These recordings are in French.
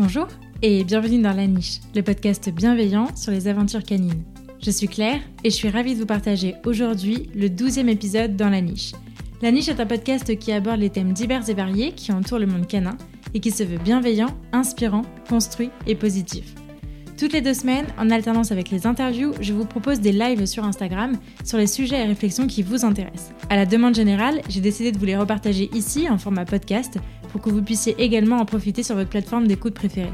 Bonjour et bienvenue dans La Niche, le podcast bienveillant sur les aventures canines. Je suis Claire et je suis ravie de vous partager aujourd'hui le 12e épisode dans La Niche. La Niche est un podcast qui aborde les thèmes divers et variés qui entourent le monde canin et qui se veut bienveillant, inspirant, construit et positif. Toutes les deux semaines, en alternance avec les interviews, je vous propose des lives sur Instagram sur les sujets et réflexions qui vous intéressent. À la demande générale, j'ai décidé de vous les repartager ici en format podcast pour que vous puissiez également en profiter sur votre plateforme d'écoute préférée.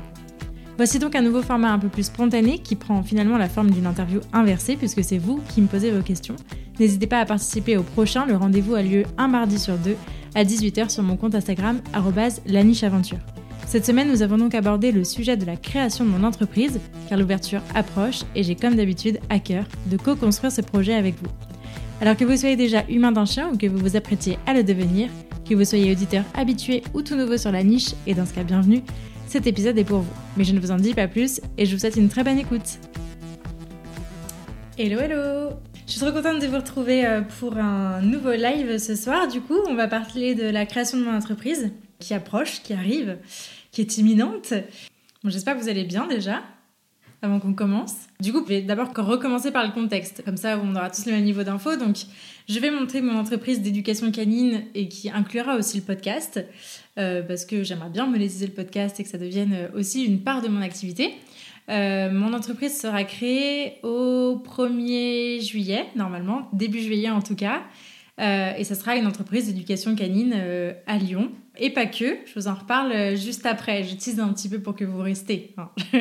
Voici donc un nouveau format un peu plus spontané qui prend finalement la forme d'une interview inversée puisque c'est vous qui me posez vos questions. N'hésitez pas à participer au prochain, le rendez-vous a lieu un mardi sur deux à 18h sur mon compte Instagram lanicheaventure. Cette semaine, nous avons donc abordé le sujet de la création de mon entreprise, car l'ouverture approche et j'ai comme d'habitude à cœur de co-construire ce projet avec vous. Alors que vous soyez déjà humain d'un chien ou que vous vous apprêtiez à le devenir, que vous soyez auditeur habitué ou tout nouveau sur la niche, et dans ce cas bienvenue, cet épisode est pour vous. Mais je ne vous en dis pas plus et je vous souhaite une très bonne écoute. Hello hello Je suis trop contente de vous retrouver euh, pour un nouveau live ce soir. Du coup, on va parler de la création de mon entreprise qui approche, qui arrive qui est imminente. J'espère que vous allez bien déjà, avant qu'on commence. Du coup, je vais d'abord recommencer par le contexte, comme ça on aura tous le même niveau d'infos. Donc, je vais montrer mon entreprise d'éducation canine et qui inclura aussi le podcast, euh, parce que j'aimerais bien monétiser le podcast et que ça devienne aussi une part de mon activité. Euh, mon entreprise sera créée au 1er juillet, normalement, début juillet en tout cas. Euh, et ça sera une entreprise d'éducation canine à Lyon. Et pas que, je vous en reparle euh, juste après. J'utilise un petit peu pour que vous restez. Hein.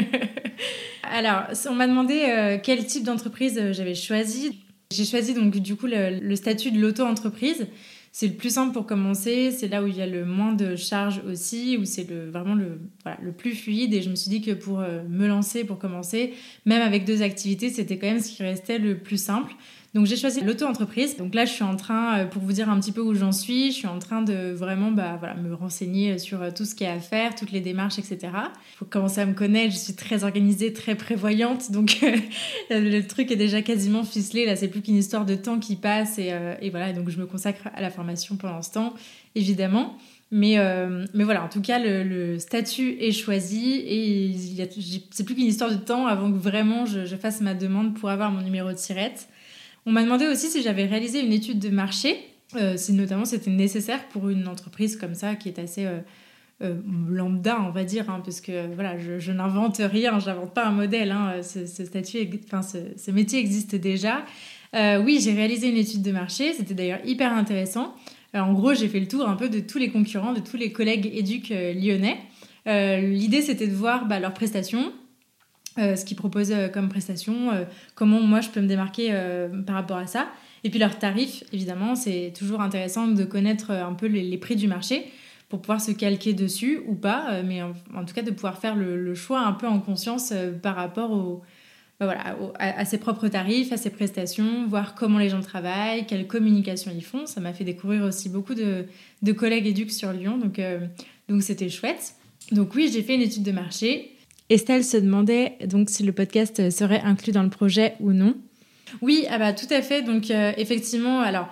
Alors, on m'a demandé euh, quel type d'entreprise euh, j'avais choisi. J'ai choisi donc du coup le, statut de l'auto-entreprise. C'est le plus simple pour commencer, c'est là où il y a le moins de charges aussi, où c'est vraiment le, le plus fluide. Et je me suis dit que pour me lancer, pour commencer, même avec deux activités, c'était quand même ce qui restait le plus simple. Donc j'ai choisi l'auto-entreprise. Donc là, je suis en train, euh, pour vous dire un petit peu où j'en suis, je suis en train de vraiment bah, voilà, me renseigner sur euh, tout ce qu'il y a à faire, toutes les démarches, etc. Il faut commencer à me connaître. Je suis très organisée, très prévoyante. Donc le truc est déjà quasiment ficelé. Là, c'est plus qu'une histoire de temps qui passe. Et, euh, et, voilà, donc je me consacre à la formation pendant ce temps, évidemment. Mais, mais voilà, en tout cas, le, statut est choisi et c'est plus qu'une histoire de temps avant que vraiment je, je, fasse ma demande pour avoir mon numéro de sirette. On m'a demandé aussi si j'avais réalisé une étude de marché, euh, si notamment c'était nécessaire pour une entreprise comme ça qui est assez euh, euh, lambda, on va dire, hein, parce que voilà, je, n'invente rien, j'invente pas un modèle. Hein, ce, statut, enfin ce, métier existe déjà. oui, j'ai réalisé une étude de marché, c'était d'ailleurs hyper intéressant. en gros, j'ai fait le tour un peu de tous les concurrents, de tous les collègues éduques lyonnais. L'idée, c'était de voir bah, leurs prestations, euh, ce qu'ils proposent euh, comme prestation, euh, comment moi je peux me démarquer par rapport à ça. Et puis leurs tarifs, évidemment, c'est toujours intéressant de connaître un peu les, prix du marché pour pouvoir se calquer dessus ou pas, mais en, tout cas de pouvoir faire le, choix un peu en conscience par rapport au, bah voilà, à, ses propres tarifs, à ses prestations, voir comment les gens travaillent, quelle communication ils font. Ça m'a fait découvrir aussi beaucoup de, de collègues éduques sur Lyon, donc donc c'était chouette. Donc oui, j'ai fait une étude de marché Estelle se demandait donc si le podcast serait inclus dans le projet ou non. Oui, ah bah, tout à fait. Donc euh, effectivement, alors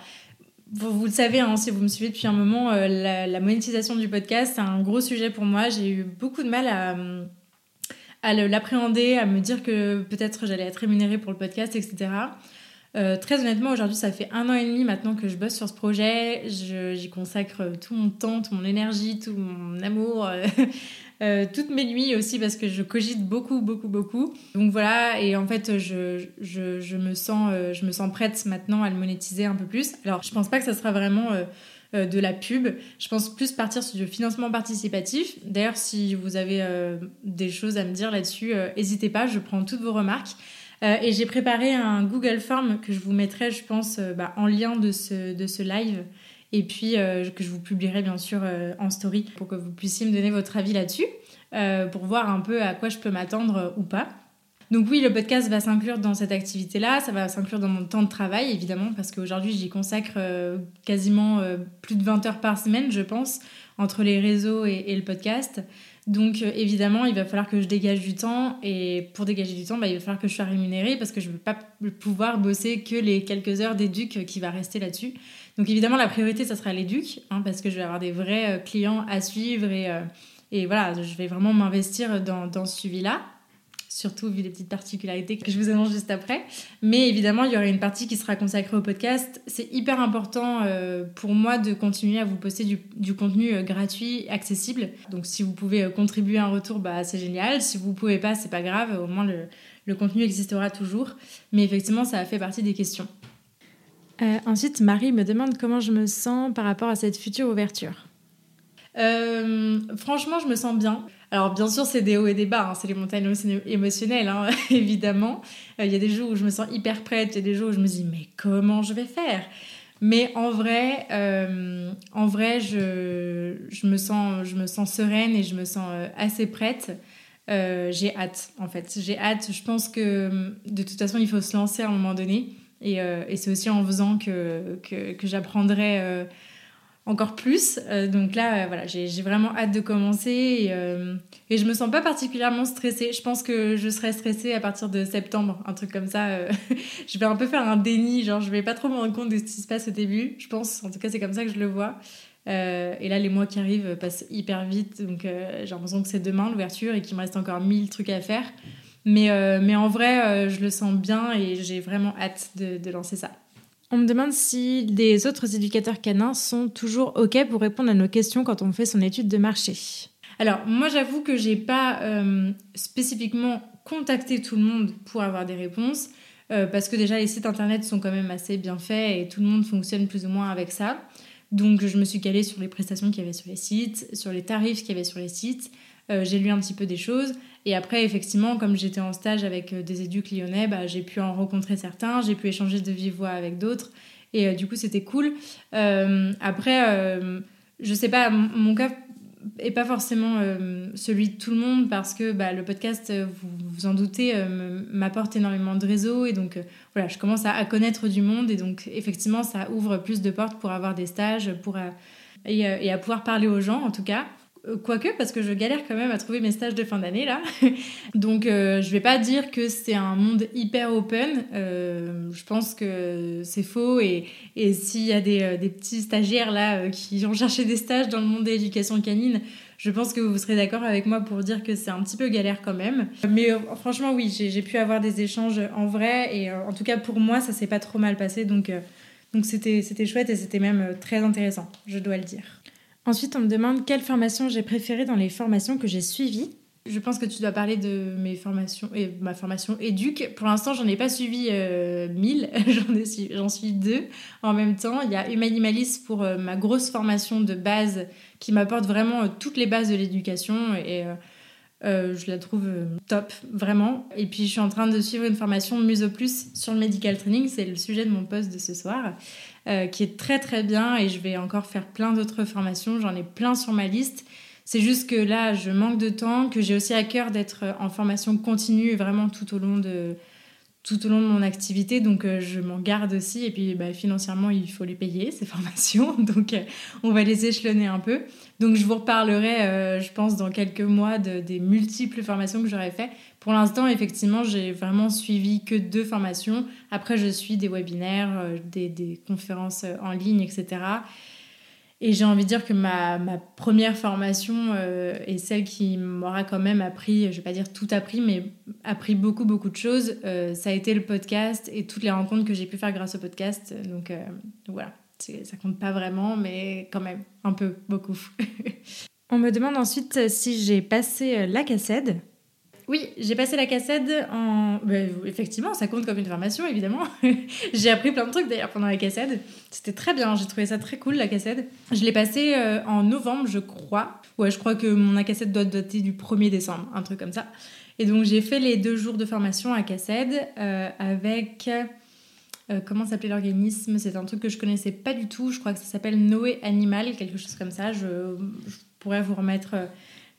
vous, le savez, hein, si vous me suivez depuis un moment, euh, la, monétisation du podcast, c'est un gros sujet pour moi. J'ai eu beaucoup de mal à, l'appréhender, à me dire que peut-être j'allais être rémunérée pour le podcast, etc. Euh, très honnêtement, aujourd'hui, ça fait un an et demi maintenant que je bosse sur ce projet. J'y consacre tout mon temps, toute mon énergie, tout mon amour. Euh, toutes mes nuits aussi parce que je cogite beaucoup, beaucoup, beaucoup. Donc voilà, et en fait, je, je, me, sens, euh, je me sens prête maintenant à le monétiser un peu plus. Alors, je pense pas que ça sera vraiment euh, de la pub. Je pense plus partir sur du financement participatif. D'ailleurs, si vous avez des choses à me dire là-dessus, n'hésitez pas, je prends toutes vos remarques. et j'ai préparé un Google Form que je vous mettrai, je pense, bah, en lien de ce, de ce live et puis euh, que je vous publierai bien sûr euh, en story pour que vous puissiez me donner votre avis là-dessus, euh, pour voir un peu à quoi je peux m'attendre ou pas. Donc oui, le podcast va s'inclure dans cette activité-là, ça va s'inclure dans mon temps de travail évidemment, parce qu'aujourd'hui j'y consacre quasiment plus de 20 heures par semaine, je pense, entre les réseaux et, le podcast. Donc évidemment, il va falloir que je dégage du temps et pour dégager du temps, bah, il va falloir que je sois rémunérée parce que je ne vais pas pouvoir bosser que les quelques heures d'éduc qui va rester là-dessus. Donc évidemment, la priorité, ça sera l'éduc, hein, parce que je vais avoir des vrais euh, clients à suivre et, euh, et voilà, je vais vraiment m'investir dans, dans ce suivi-là surtout vu les petites particularités que je vous annonce juste après. Mais évidemment, il y aura une partie qui sera consacrée au podcast. C'est hyper important euh, pour moi de continuer à vous poster du, contenu euh, gratuit, accessible. Donc si vous pouvez contribuer à un retour, bah, c'est génial. Si vous ne pouvez pas, c'est pas grave. Au moins, le, le, contenu existera toujours. Mais effectivement, ça fait partie des questions. Ensuite, Marie me demande comment je me sens par rapport à cette future ouverture. franchement, je me sens bien. Alors bien sûr, c'est des hauts et des bas, hein. c'est les montagnes émotionnelles, hein, évidemment. Euh, il y a des jours où je me sens hyper prête, il y a des jours où je me dis mais comment je vais faire? Mais en vrai, euh, en vrai, je, me sens, je me sens sereine et je me sens euh, assez prête. j'ai hâte, en fait. J'ai hâte. Je pense que de toute façon, il faut se lancer à un moment donné. Et, et c'est aussi en faisant que, que, j'apprendrai encore plus. Euh, donc là, euh, voilà, j'ai vraiment hâte de commencer et, euh, et, je me sens pas particulièrement stressée. Je pense que je serai stressée à partir de septembre, un truc comme ça. je vais un peu faire un déni, genre je vais pas trop me rendre compte de ce qui se passe au début, je pense. En tout cas, c'est comme ça que je le vois. et là, les mois qui arrivent passent hyper vite, donc j'ai l'impression que c'est demain l'ouverture et qu'il me reste encore mille trucs à faire. Mais, mais en vrai, je le sens bien et j'ai vraiment hâte de, de lancer ça. On me demande si les autres éducateurs canins sont toujours OK pour répondre à nos questions quand on fait son étude de marché. Alors, moi, j'avoue que j'ai pas euh, spécifiquement contacté tout le monde pour avoir des réponses, euh, parce que déjà, les sites internet sont quand même assez bien faits et tout le monde fonctionne plus ou moins avec ça. Donc, je me suis calée sur les prestations qu'il y avait sur les sites, sur les tarifs qu'il y avait sur les sites. Euh, j'ai lu un petit peu des choses. Et après, effectivement, comme j'étais en stage avec euh, des éducs lyonnais, bah, j'ai pu en rencontrer certains, j'ai pu échanger de vive voix avec d'autres. Et euh, du coup, c'était cool. après, je sais pas, mon cas est pas forcément celui de tout le monde parce que bah, le podcast, vous vous en doutez, m'apporte énormément de réseaux et donc voilà, je commence à, connaître du monde et donc effectivement, ça ouvre plus de portes pour avoir des stages pour, et, à pouvoir parler aux gens en tout cas. Euh, quoique, parce que je galère quand même à trouver mes stages de fin d'année là. Donc euh, je vais pas dire que c'est un monde hyper open. Euh, je pense que c'est faux. Et, et s'il y a des, des, petits stagiaires là qui ont cherché des stages dans le monde de l'éducation canine, je pense que vous serez d'accord avec moi pour dire que c'est un petit peu galère quand même. Mais franchement, oui, j'ai pu avoir des échanges en vrai. Et en tout cas, pour moi, ça s'est pas trop mal passé. Donc donc c'était chouette et c'était même très intéressant, je dois le dire. Ensuite, on me demande quelle formation j'ai préférée dans les formations que j'ai suivies. Je pense que tu dois parler de mes formations et ma formation éduc. Pour l'instant, j'en ai pas suivi euh, mille, j'en suis deux en même temps. Il y a Humanimalis pour euh, ma grosse formation de base qui m'apporte vraiment euh, toutes les bases de l'éducation et je la trouve top, vraiment. Et puis, je suis en train de suivre une formation Muso Plus sur le medical training. C'est le sujet de mon poste de ce soir. Euh, qui est très très bien et je vais encore faire plein d'autres formations. J'en ai plein sur ma liste. C'est juste que là, je manque de temps, que j'ai aussi à cœur d'être en formation continue vraiment tout au long de, tout au long de mon activité. Donc, euh, je m'en garde aussi. Et puis, bah, financièrement, il faut les payer, ces formations. Donc, euh, on va les échelonner un peu. Donc, je vous reparlerai, euh, je pense, dans quelques mois de, des multiples formations que j'aurais fait. Pour l'instant, effectivement, j'ai vraiment suivi que deux formations. Après, je suis des webinaires, des, des conférences en ligne, etc. Et j'ai envie de dire que ma, ma première formation euh, est celle qui m'aura quand même appris, je vais pas dire tout appris, mais appris beaucoup, beaucoup de choses. Euh, ça a été le podcast et toutes les rencontres que j'ai pu faire grâce au podcast. Donc, euh, voilà, ça compte pas vraiment, mais quand même, un peu, beaucoup. On me demande ensuite si j'ai passé la cassette. Oui, j'ai passé la cassette en. Ben, effectivement, ça compte comme une formation, évidemment. j'ai appris plein de trucs d'ailleurs pendant la cassette. C'était très bien, j'ai trouvé ça très cool la cassette. Je l'ai passé euh, en novembre, je crois. Ouais, je crois que mon cassette doit dater du 1er décembre, un truc comme ça. Et donc j'ai fait les deux jours de formation à cassette euh, avec. Euh, comment s'appelait l'organisme? C'est un truc que je connaissais pas du tout. Je crois que ça s'appelle Noé Animal, quelque chose comme ça. Je, pourrais vous remettre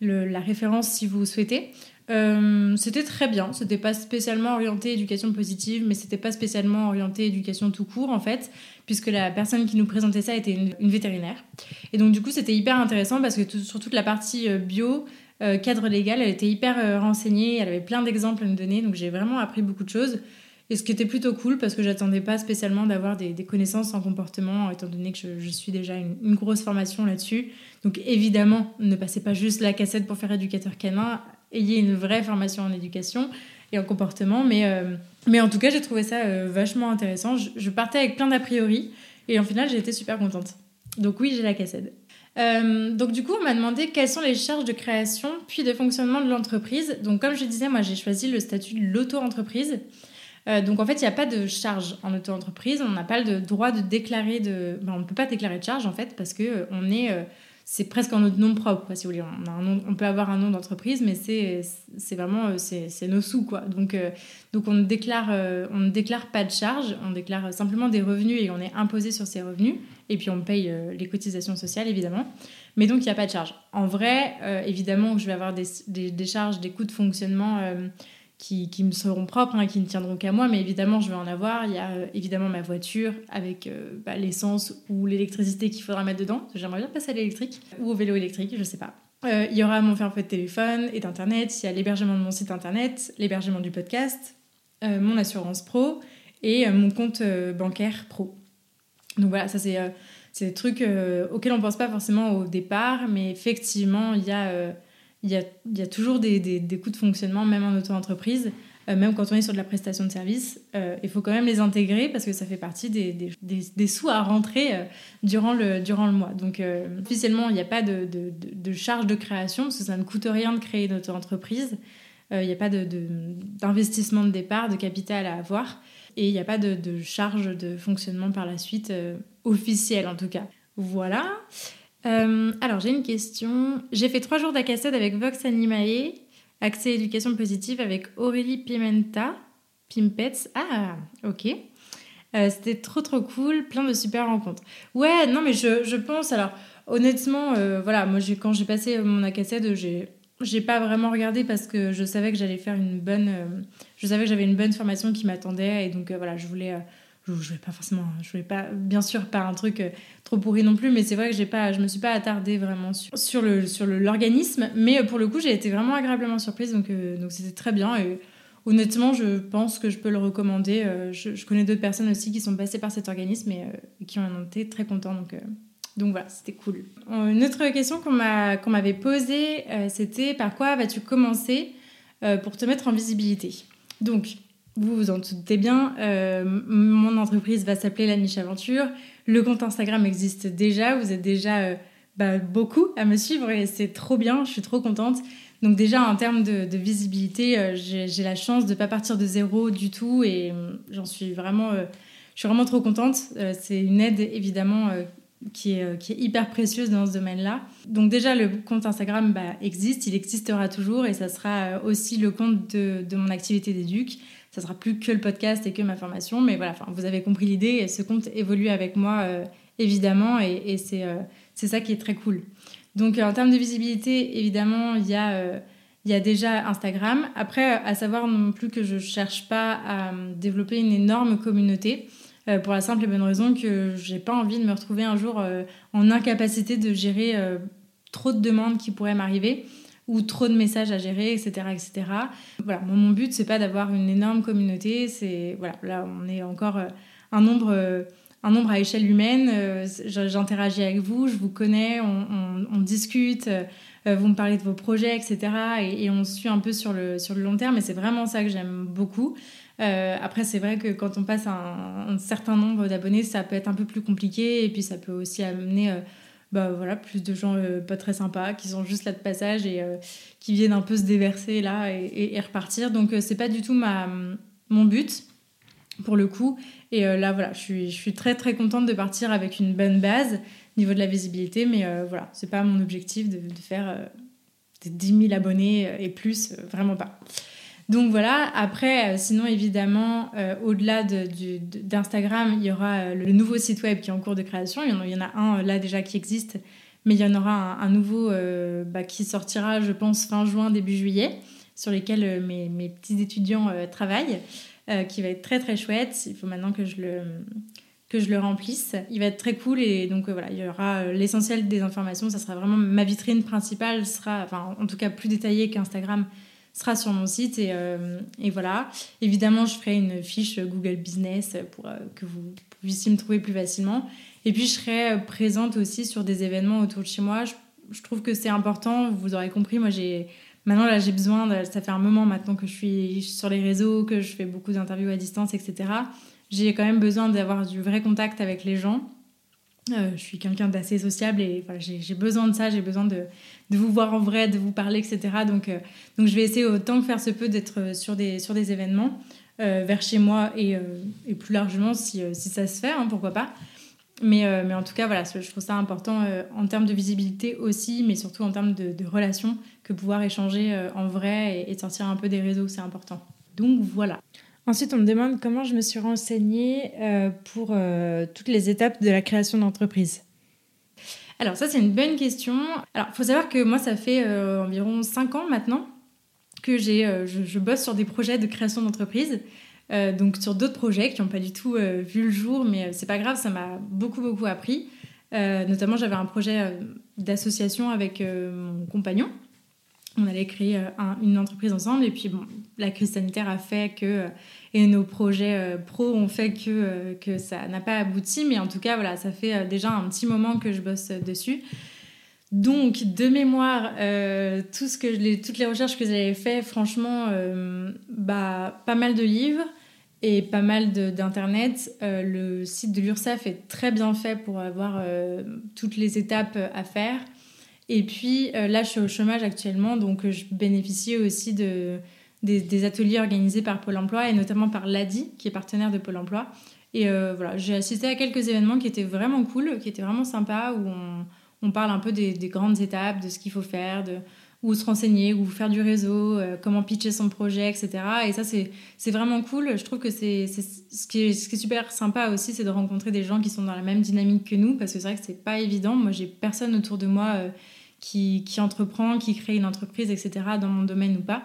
la référence si vous souhaitez. Euh, c'était très bien. C'était pas spécialement orienté éducation positive, mais c'était pas spécialement orienté éducation tout court en fait, puisque la personne qui nous présentait ça était une, vétérinaire. Et donc du coup, c'était hyper intéressant parce que sur toute la partie euh, bio, euh, cadre légal, elle était hyper renseignée. Elle avait plein d'exemples à nous donner, donc j'ai vraiment appris beaucoup de choses. Et ce qui était plutôt cool parce que j'attendais pas spécialement d'avoir des, connaissances en comportement, étant donné que je, suis déjà une, une grosse formation là-dessus. Donc évidemment, ne passez pas juste la cassette pour faire éducateur canin, ayez une vraie formation en éducation et en comportement. Mais, euh, mais en tout cas, j'ai trouvé ça euh, vachement intéressant. Je, partais avec plein d'a priori et en final, j'ai été super contente. Donc oui, j'ai la cassette. Euh, donc du coup, on m'a demandé quelles sont les charges de création puis de fonctionnement de l'entreprise. Donc comme je disais, moi j'ai choisi le statut de l'auto-entreprise. donc en fait, il n'y a pas de charge en auto-entreprise. On n'a pas le droit de déclarer de... on ne peut pas déclarer de charge en fait parce que on est c'est presque en notre nom propre, si vous voulez. On, on peut avoir un nom d'entreprise, mais c'est vraiment euh, c'est nos sous, quoi. Donc, euh, donc on, ne déclare, euh, on ne déclare pas de charges, on déclare simplement des revenus et on est imposé sur ces revenus. Et puis on paye les cotisations sociales, évidemment. Mais donc il n'y a pas de charge. En vrai, évidemment, je vais avoir des, des, des, charges, des coûts de fonctionnement qui, qui, me seront propres, hein, qui ne tiendront qu'à moi, mais évidemment, je vais en avoir. Il y a euh, évidemment ma voiture avec euh, bah, l'essence ou l'électricité qu'il faudra mettre dedans. J'aimerais bien passer à l'électrique ou au vélo électrique, je sais pas. Euh, il y aura mon forfait de téléphone et d'internet. Il y a l'hébergement de mon site internet, l'hébergement du podcast, mon assurance pro et mon compte bancaire pro. Donc voilà, ça c'est des trucs auxquels on pense pas forcément au départ, mais effectivement, il y a il y a, y a toujours des, des, des, coûts de fonctionnement, même en auto-entreprise, euh, même quand on est sur de la prestation de service. Euh, il faut quand même les intégrer parce que ça fait partie des, des sous à rentrer euh, durant, le, durant le mois. Donc, officiellement, il n'y a pas de, de, de, charge de création parce que ça ne coûte rien de créer une auto-entreprise. Il n'y a pas d'investissement de, départ, de capital à avoir. Et il n'y a pas de, charge de fonctionnement par la suite, officielle en tout cas. Voilà. Euh, alors, j'ai une question. J'ai fait trois jours d'Acassade avec Vox Animae, accès éducation positive avec Aurélie Pimenta, Pimpets. Ah, ok. Euh, c'était trop trop cool, plein de super rencontres. Ouais, non, mais je, je pense, alors honnêtement, euh, voilà, moi quand j'ai passé mon Acassade, j'ai j'ai pas vraiment regardé parce que je savais que j'allais faire une bonne. je savais que j'avais une bonne formation qui m'attendait et donc voilà, je voulais je voulais pas forcément je voulais pas bien sûr pas un truc euh, trop pourri non plus mais c'est vrai que j'ai pas je me suis pas attardée vraiment sur, sur le l'organisme. Mais euh, pour le coup j'ai été vraiment agréablement surprise donc euh, donc c'était très bien. Et honnêtement je pense que je peux le recommander. Je, connais d'autres personnes aussi qui sont passées par cet organisme et, qui ont été très contents donc donc voilà, c'était cool. Une autre question qu'on m'avait posée, c'était par quoi vas-tu commencer pour te mettre en visibilité? Donc, vous vous en doutez bien, euh, mon entreprise va s'appeler La Niche Aventure. Le compte Instagram existe déjà. Vous êtes déjà euh, bah, beaucoup à me suivre et c'est trop bien. Je suis trop contente. Donc déjà en termes de, visibilité, euh, j'ai la chance de ne pas partir de zéro du tout et j'en suis vraiment, je suis vraiment trop contente. c'est une aide évidemment qui est, hyper précieuse dans ce domaine-là. Donc déjà, le compte Instagram bah, existe, il existera toujours et ça sera aussi le compte de, de mon activité d'éduc ça sera plus que le podcast et que ma formation. Mais voilà, vous avez compris l'idée ce compte évolue avec moi, euh, évidemment, et, euh, c'est ça qui est très cool. Donc, en termes de visibilité, évidemment, il y a. y a déjà Instagram. Après, à savoir non plus que je ne cherche pas à développer une énorme communauté, euh, pour la simple et bonne raison que j'ai pas envie de me retrouver un jour en incapacité de gérer trop de demandes qui pourraient m'arriver ou trop de messages à gérer, etc. etc. Voilà, mon but, c'est pas d'avoir une énorme communauté, c'est, voilà, là, on est encore euh, un nombre, euh, un nombre à échelle humaine, euh, j'interagis avec vous, je vous connais, on, discute, vous me parlez de vos projets, etc. Et, on suit un peu sur le, sur le long terme, et c'est vraiment ça que j'aime beaucoup. après, c'est vrai que quand on passe un, un certain nombre d'abonnés, ça peut être un peu plus compliqué, et puis ça peut aussi amener bah voilà, plus de gens euh, pas très sympas, qui sont juste là de passage et euh, qui viennent un peu se déverser là et, repartir. Donc euh, c'est pas du tout ma, mon but pour le coup. Et là voilà, je suis, je suis très très contente de partir avec une bonne base au niveau de la visibilité, mais voilà, c'est pas mon objectif de, de faire des 10 000 abonnés et plus, vraiment pas. Donc voilà, après, euh, sinon évidemment, euh, au-delà d'Instagram, il y aura euh, le nouveau site web qui est en cours de création. Il y en a, un là déjà qui existe, mais il y en aura un, nouveau bah, qui sortira, je pense, fin juin, début juillet, sur lesquels mes, mes, petits étudiants travaillent, qui va être très très chouette. Il faut maintenant que je le que je le remplisse. Il va être très cool et donc voilà, il y aura l'essentiel des informations. Ça sera vraiment ma vitrine principale, sera, enfin en tout cas plus détaillée qu'Instagram sera sur mon site et, et, voilà. Évidemment, je ferai une fiche Google Business pour que vous puissiez me trouver plus facilement. Et puis, je serai présente aussi sur des événements autour de chez moi. Je, je trouve que c'est important. Vous aurez compris, moi, j'ai Maintenant, là, j'ai besoin, ça fait un moment maintenant que je suis sur les réseaux, que je fais beaucoup d'interviews à distance, etc. J'ai quand même besoin d'avoir du vrai contact avec les gens. Euh, je suis quelqu'un d'assez sociable et j'ai besoin de ça, j'ai besoin de, vous voir en vrai, de vous parler, etc. Donc, euh, donc je vais essayer autant que faire se peut d'être sur des, sur des événements euh, vers chez moi et, plus largement si, ça se fait, hein, pourquoi pas. Mais, en tout cas, je trouve ça important en termes de visibilité aussi, mais surtout en termes de, relations que pouvoir échanger euh, en vrai et, sortir un peu des réseaux, c'est important. Donc voilà. Ensuite, on me demande comment je me suis renseignée euh, pour euh, toutes les étapes de la création d'entreprise. Alors ça, c'est une bonne question. Alors, il faut savoir que moi, ça fait environ 5 ans maintenant que j'ai, je, bosse sur des projets de création d'entreprise. donc sur d'autres projets qui n'ont pas du tout vu le jour, mais c'est pas grave, ça m'a beaucoup beaucoup appris. notamment, j'avais un projet d'association avec mon compagnon on allait créer euh, une entreprise ensemble. Et puis, bon, la crise sanitaire a fait que, euh, et nos projets euh, pro ont fait que, que ça n'a pas abouti. Mais en tout cas, voilà, ça fait déjà un petit moment que je bosse dessus. Donc, de mémoire, tout ce que toutes les recherches que j'avais fait, franchement, bah, pas mal de livres et pas mal d'internet. le site de l'URSSAF est très bien fait pour avoir toutes les étapes à faire. Et puis euh, là, je suis au chômage actuellement, donc euh, je bénéficie aussi de, des, ateliers organisés par Pôle Emploi et notamment par l'ADI, qui est partenaire de Pôle Emploi. Et euh, voilà, j'ai assisté à quelques événements qui étaient vraiment cool, qui étaient vraiment sympas, où on, on parle un peu des, grandes étapes, de ce qu'il faut faire, de où se renseigner, où faire du réseau, comment pitcher son projet, etc. Et ça, c'est vraiment cool. Je trouve que c'est ce, qui est, ce qui est super sympa aussi, c'est de rencontrer des gens qui sont dans la même dynamique que nous, parce que c'est vrai que c'est pas évident. Moi, j'ai personne autour de moi qui, entreprend, qui crée une entreprise, etc., dans mon domaine ou pas.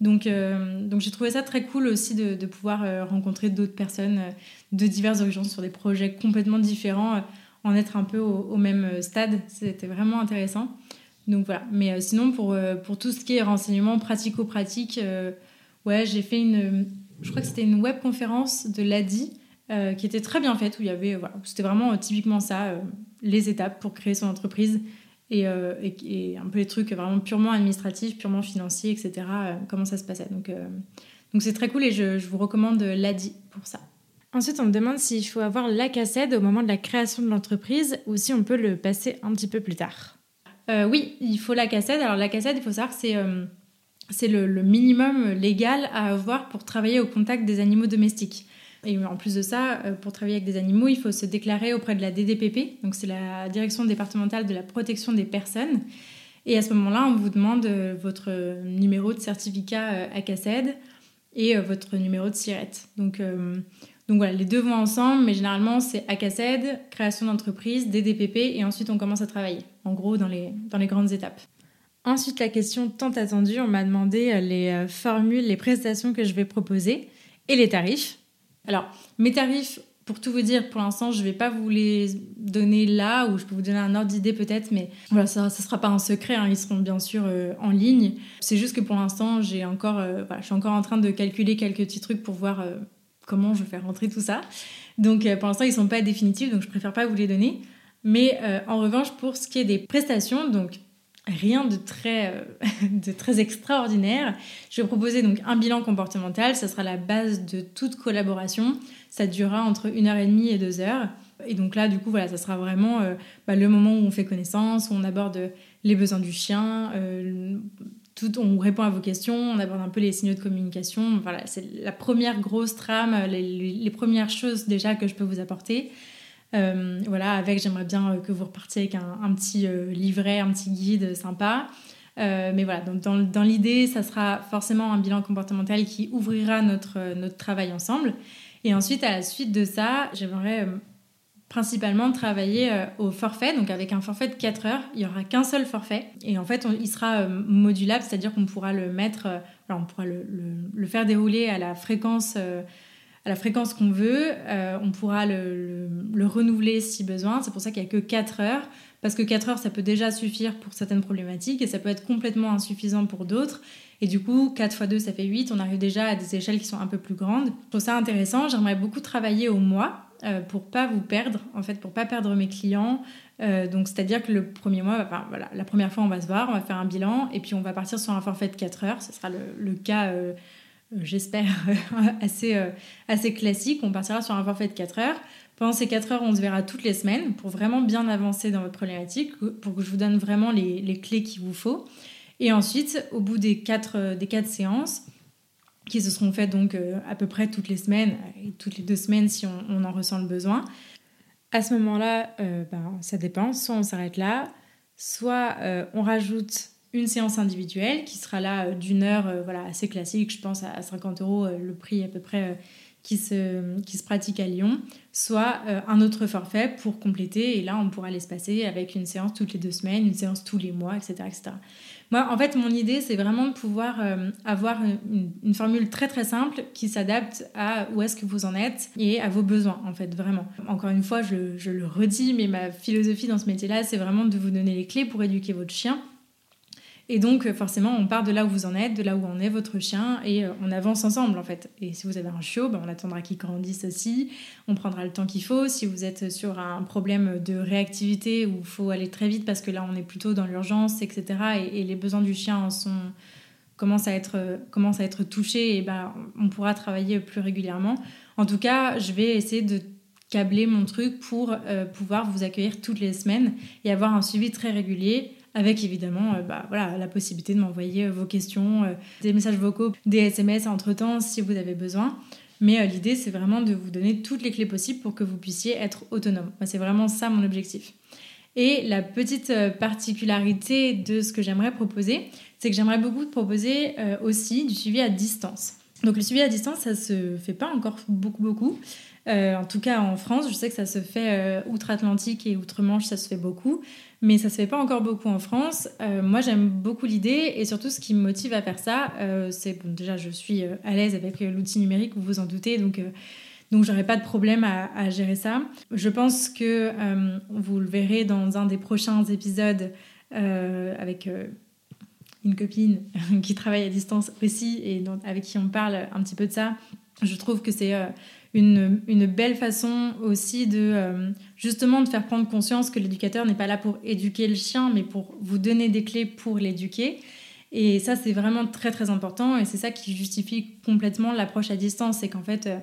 Donc, euh, donc j'ai trouvé ça très cool aussi de, pouvoir euh, rencontrer d'autres personnes euh, de diverses origines sur des projets complètement différents, en être un peu au, même stade. C'était vraiment intéressant. Donc voilà. Mais sinon, pour, pour tout ce qui est renseignement pratico-pratique, ouais, j'ai fait une. Je crois que c'était une web conférence de l'ADI qui était très bien faite, où il y avait. Voilà, c'était vraiment typiquement ça, les étapes pour créer son entreprise euh, et, un peu les trucs vraiment purement administratifs, purement financiers, etc. Euh, comment ça se passait. Donc, euh, donc c'est très cool et je, vous recommande l'ADI pour ça. Ensuite, on me demande s'il faut avoir la cassette au moment de la création de l'entreprise ou si on peut le passer un petit peu plus tard. oui, il faut la cassette. Alors la cassette, il faut savoir que c'est c'est le, le, minimum légal à avoir pour travailler au contact des animaux domestiques. Et en plus de ça, euh, pour travailler avec des animaux, il faut se déclarer auprès de la DDPP, donc c'est la Direction départementale de la protection des personnes. Et à ce moment-là, on vous demande euh, votre numéro de certificat ACACED euh, et votre numéro de SIRET. Donc, donc voilà, les deux vont ensemble, mais généralement c'est ACACED, création d'entreprise, DDPP, et ensuite on commence à travailler, en gros dans les, dans les grandes étapes. Ensuite, la question tant attendue, on m'a demandé les formules, les prestations que je vais proposer et les tarifs. Alors, mes tarifs, pour tout vous dire, pour l'instant, je ne vais pas vous les donner là, ou je peux vous donner un ordre d'idée peut-être, mais voilà, ça ne sera pas un secret, hein, ils seront bien sûr euh, en ligne. C'est juste que pour l'instant, j'ai encore, euh, je suis encore en train de calculer quelques petits trucs pour voir euh, comment je vais faire rentrer tout ça. Donc pour l'instant, ils ne sont pas définitifs, donc je préfère pas vous les donner. Mais en revanche, pour ce qui est des prestations, donc rien de très, de très extraordinaire. Je vais proposer donc un bilan comportemental, ça sera la base de toute collaboration. Ça durera entre une heure et demie et deux heures. Et donc là, du coup, voilà, ça sera vraiment euh, bah, le moment où on fait connaissance, où on aborde les besoins du chien, euh, tout, on répond à vos questions, on aborde un peu les signaux de communication. Voilà, c'est la première grosse trame, les, premières choses déjà que je peux vous apporter. Euh, voilà, avec, j'aimerais bien que vous repartiez avec un, petit livret, un petit guide sympa. mais voilà, donc dans, l'idée, ça sera forcément un bilan comportemental qui ouvrira notre, notre travail ensemble. Et ensuite, à la suite de ça, j'aimerais euh, principalement travailler euh, au forfait, donc avec un forfait de 4 heures. Il n'y aura qu'un seul forfait. Et en fait, il sera euh, modulable, c'est-à-dire qu'on pourra le mettre, alors on pourra le, le, faire dérouler à la fréquence. À la fréquence qu'on veut, on pourra le, le, renouveler si besoin. C'est pour ça qu'il n'y a que 4 heures, parce que 4 heures, ça peut déjà suffire pour certaines problématiques et ça peut être complètement insuffisant pour d'autres. Et du coup, 4 x 2, ça fait 8. On arrive déjà à des échelles qui sont un peu plus grandes. Je trouve ça intéressant. J'aimerais beaucoup travailler au mois euh, pour pas vous perdre, en fait, pour pas perdre mes clients. Euh, donc, c'est-à-dire que le premier mois, la première fois, on va se voir, on va faire un bilan et puis on va partir sur un forfait de 4 heures. Ce sera le, cas, euh, j'espère, assez, assez classique. On partira sur un forfait de 4 heures. Pendant ces 4 heures, on se verra toutes les semaines pour vraiment bien avancer dans votre problématique, pour que je vous donne vraiment les, les clés qu'il vous faut. Et ensuite, au bout des quatre, euh, des quatre séances, qui se seront faites donc euh, à peu près toutes les semaines, et toutes les deux semaines si on, en ressent le besoin, à ce moment-là, euh, ben, ça dépend. Soit on s'arrête là, soit on rajoute une séance individuelle qui sera là d'une heure, voilà, assez classique, je pense à 50 euros le prix à peu près qui se, qui se pratique à Lyon, soit un autre forfait pour compléter. Et là, on pourra l'espacer avec une séance toutes les deux semaines, une séance tous les mois, etc. etc. Moi, en fait, mon idée, c'est vraiment de pouvoir euh, avoir une, formule très très simple qui s'adapte à où est-ce que vous en êtes et à vos besoins, en fait, vraiment. Encore une fois, je, je le redis, mais ma philosophie dans ce métier-là, c'est vraiment de vous donner les clés pour éduquer votre chien et donc, euh, forcément, on part de là où vous en êtes, de là où en est votre chien, et euh, on avance ensemble, en fait. Et si vous avez un chiot, ben, on attendra qu'il grandisse aussi, on prendra le temps qu'il faut. Si vous êtes sur un problème de réactivité où il faut aller très vite parce que là, on est plutôt dans l'urgence, etc., et, les besoins du chien sont, commencent, à être, commencent à être touchés, et ben, on pourra travailler plus régulièrement. En tout cas, je vais essayer de câbler mon truc pour euh, pouvoir vous accueillir toutes les semaines et avoir un suivi très régulier avec évidemment euh, bah, voilà, la possibilité de m'envoyer euh, vos questions, euh, des messages vocaux, des SMS entre-temps si vous avez besoin. Mais l'idée, c'est vraiment de vous donner toutes les clés possibles pour que vous puissiez être autonome. c'est vraiment ça mon objectif. Et la petite particularité de ce que j'aimerais proposer, c'est que j'aimerais beaucoup proposer aussi du suivi à distance. Donc le suivi à distance, ça se fait pas encore beaucoup beaucoup. en tout cas en France, je sais que ça se fait outre-Atlantique et outre-Manche, ça se fait beaucoup mais ça se fait pas encore beaucoup en France. Euh, moi, j'aime beaucoup l'idée et surtout ce qui me motive à faire ça, euh, c'est déjà je suis euh, à l'aise avec l'outil numérique, vous vous en doutez, donc donc j'aurais pas de problème à, gérer ça. Je pense que vous le verrez dans un des prochains épisodes avec une copine qui travaille à distance aussi et avec qui on parle un petit peu de ça. Je trouve que c'est une, une, belle façon aussi de euh, justement de faire prendre conscience que l'éducateur n'est pas là pour éduquer le chien, mais pour vous donner des clés pour l'éduquer. Et ça, c'est vraiment très très important et c'est ça qui justifie complètement l'approche à distance. C'est qu'en fait, euh,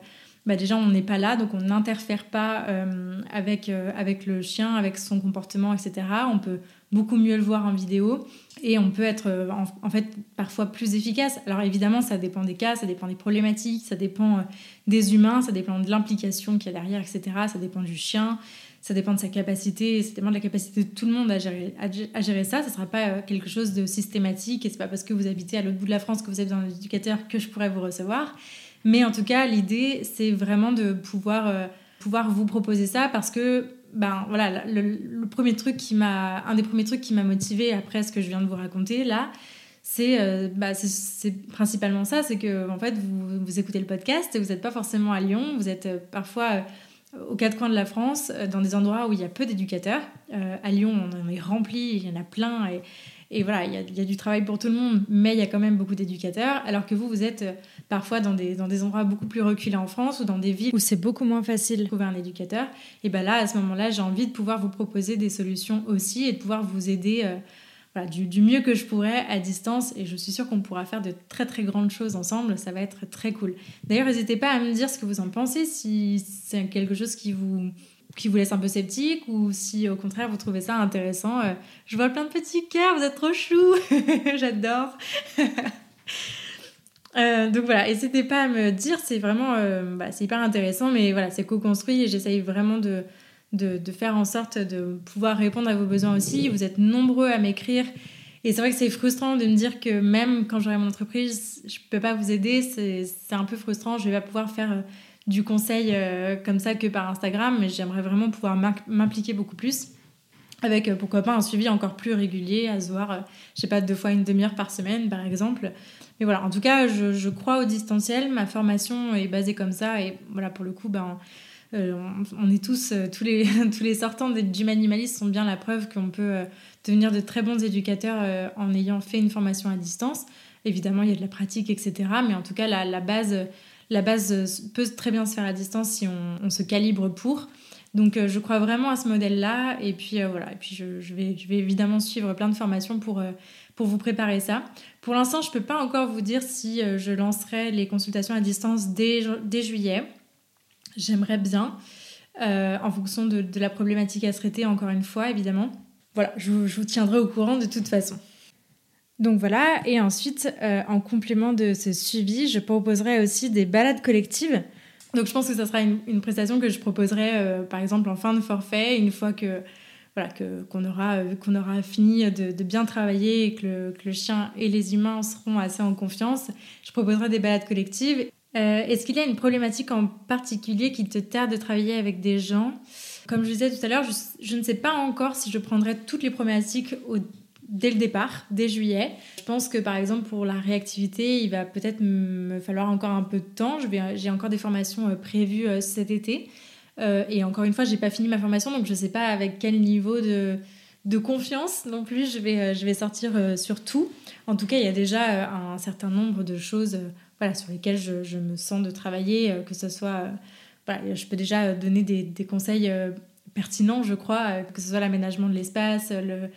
bah déjà, on n'est pas là, donc on n'interfère pas euh, avec, avec le chien, avec son comportement, etc. On peut beaucoup mieux le voir en vidéo et on peut être euh, en, fait parfois plus efficace. Alors évidemment, ça dépend des cas, ça dépend des problématiques, ça dépend euh, des humains, ça dépend de l'implication qu'il y a derrière, etc. Ça dépend du chien, ça dépend de sa capacité, ça dépend de la capacité de tout le monde à gérer, à, gérer ça. Ça ne sera pas euh, quelque chose de systématique et c'est pas parce que vous habitez à l'autre bout de la France que vous êtes dans éducateur que je pourrais vous recevoir. Mais en tout cas, l'idée, c'est vraiment de pouvoir, pouvoir vous proposer ça parce que ben voilà, le, premier truc qui m'a, un des premiers trucs qui m'a motivé après ce que je viens de vous raconter là, c'est euh, bah, principalement ça, c'est que en fait vous, vous écoutez le podcast et vous n'êtes pas forcément à Lyon, vous êtes euh, parfois euh, aux quatre coins de la France, dans des endroits où il y a peu d'éducateurs. à Lyon, on en est rempli, il y en a plein et voilà, il y, a, du travail pour tout le monde, mais il y a quand même beaucoup d'éducateurs, alors que vous, vous êtes parfois dans des, dans des endroits beaucoup plus reculés en France ou dans des villes où c'est beaucoup moins facile de trouver un éducateur. Et bien là, à ce moment-là, j'ai envie de pouvoir vous proposer des solutions aussi et de pouvoir vous aider euh, du, du, mieux que je pourrais à distance. Et je suis sûre qu'on pourra faire de très très grandes choses ensemble. Ça va être très cool. D'ailleurs, n'hésitez pas à me dire ce que vous en pensez, si c'est quelque chose qui vous qui vous laisse un peu sceptique ou si au contraire vous trouvez ça intéressant. Euh, je vois plein de petits cœurs, vous êtes trop chou, j'adore. Euh, donc voilà, n'hésitez pas à me dire, c'est vraiment, euh, bah, c'est hyper intéressant, mais voilà, c'est co-construit et j'essaye vraiment de, de, faire en sorte de pouvoir répondre à vos besoins aussi. Vous êtes nombreux à m'écrire et c'est vrai que c'est frustrant de me dire que même quand j'aurai mon entreprise, je peux pas vous aider, c'est un peu frustrant, je vais pas pouvoir faire du conseil comme ça que par Instagram, mais j'aimerais vraiment pouvoir m'impliquer beaucoup plus avec pourquoi pas un suivi encore plus régulier, à se voir, je sais pas, deux fois une demi-heure par semaine par exemple. Mais voilà, en tout cas, je, crois au distanciel. Ma formation est basée comme ça. Et voilà, pour le coup, ben, euh, on, est tous, euh, tous, les, tous les sortants du Gym sont bien la preuve qu'on peut euh, devenir de très bons éducateurs en ayant fait une formation à distance. Évidemment, il y a de la pratique, etc. Mais en tout cas, la, base, la base peut très bien se faire à distance si on, se calibre pour. Donc, euh, je crois vraiment à ce modèle-là. Et puis, euh, voilà. Et puis, je, vais, je évidemment suivre plein de formations pour, euh, vous préparer ça. Pour l'instant, je ne peux pas encore vous dire si je lancerai les consultations à distance dès, juillet. J'aimerais bien, en fonction de, de, la problématique à traiter, encore une fois, évidemment. Voilà, je vous tiendrai au courant de toute façon. Donc voilà, et ensuite, euh, en complément de ce suivi, je proposerai aussi des balades collectives. Donc je pense que ça sera une, prestation que je proposerai euh, par exemple en fin de forfait, une fois que voilà qu'on aura, euh, qu'on aura fini de, bien travailler et que le, que le, chien et les humains seront assez en confiance. Je proposerai des balades collectives. Est-ce qu'il y a une problématique en particulier qui te tarde de travailler avec des gens? Comme je disais tout à l'heure, je, je, ne sais pas encore si je prendrai toutes les problématiques au dès le départ, dès juillet. Je pense que par exemple pour la réactivité, il va peut-être me falloir encore un peu de temps. J'ai encore des formations euh, prévues euh, cet été. Euh, et encore une fois, j'ai pas fini ma formation, donc je sais pas avec quel niveau de, de confiance non plus je vais, je vais sortir sur tout. En tout cas, il y a déjà un certain nombre de choses voilà, sur lesquelles je, me sens de travailler, que ce soit... Je peux déjà donner des, des conseils pertinents, je crois, que ce soit l'aménagement de l'espace, le,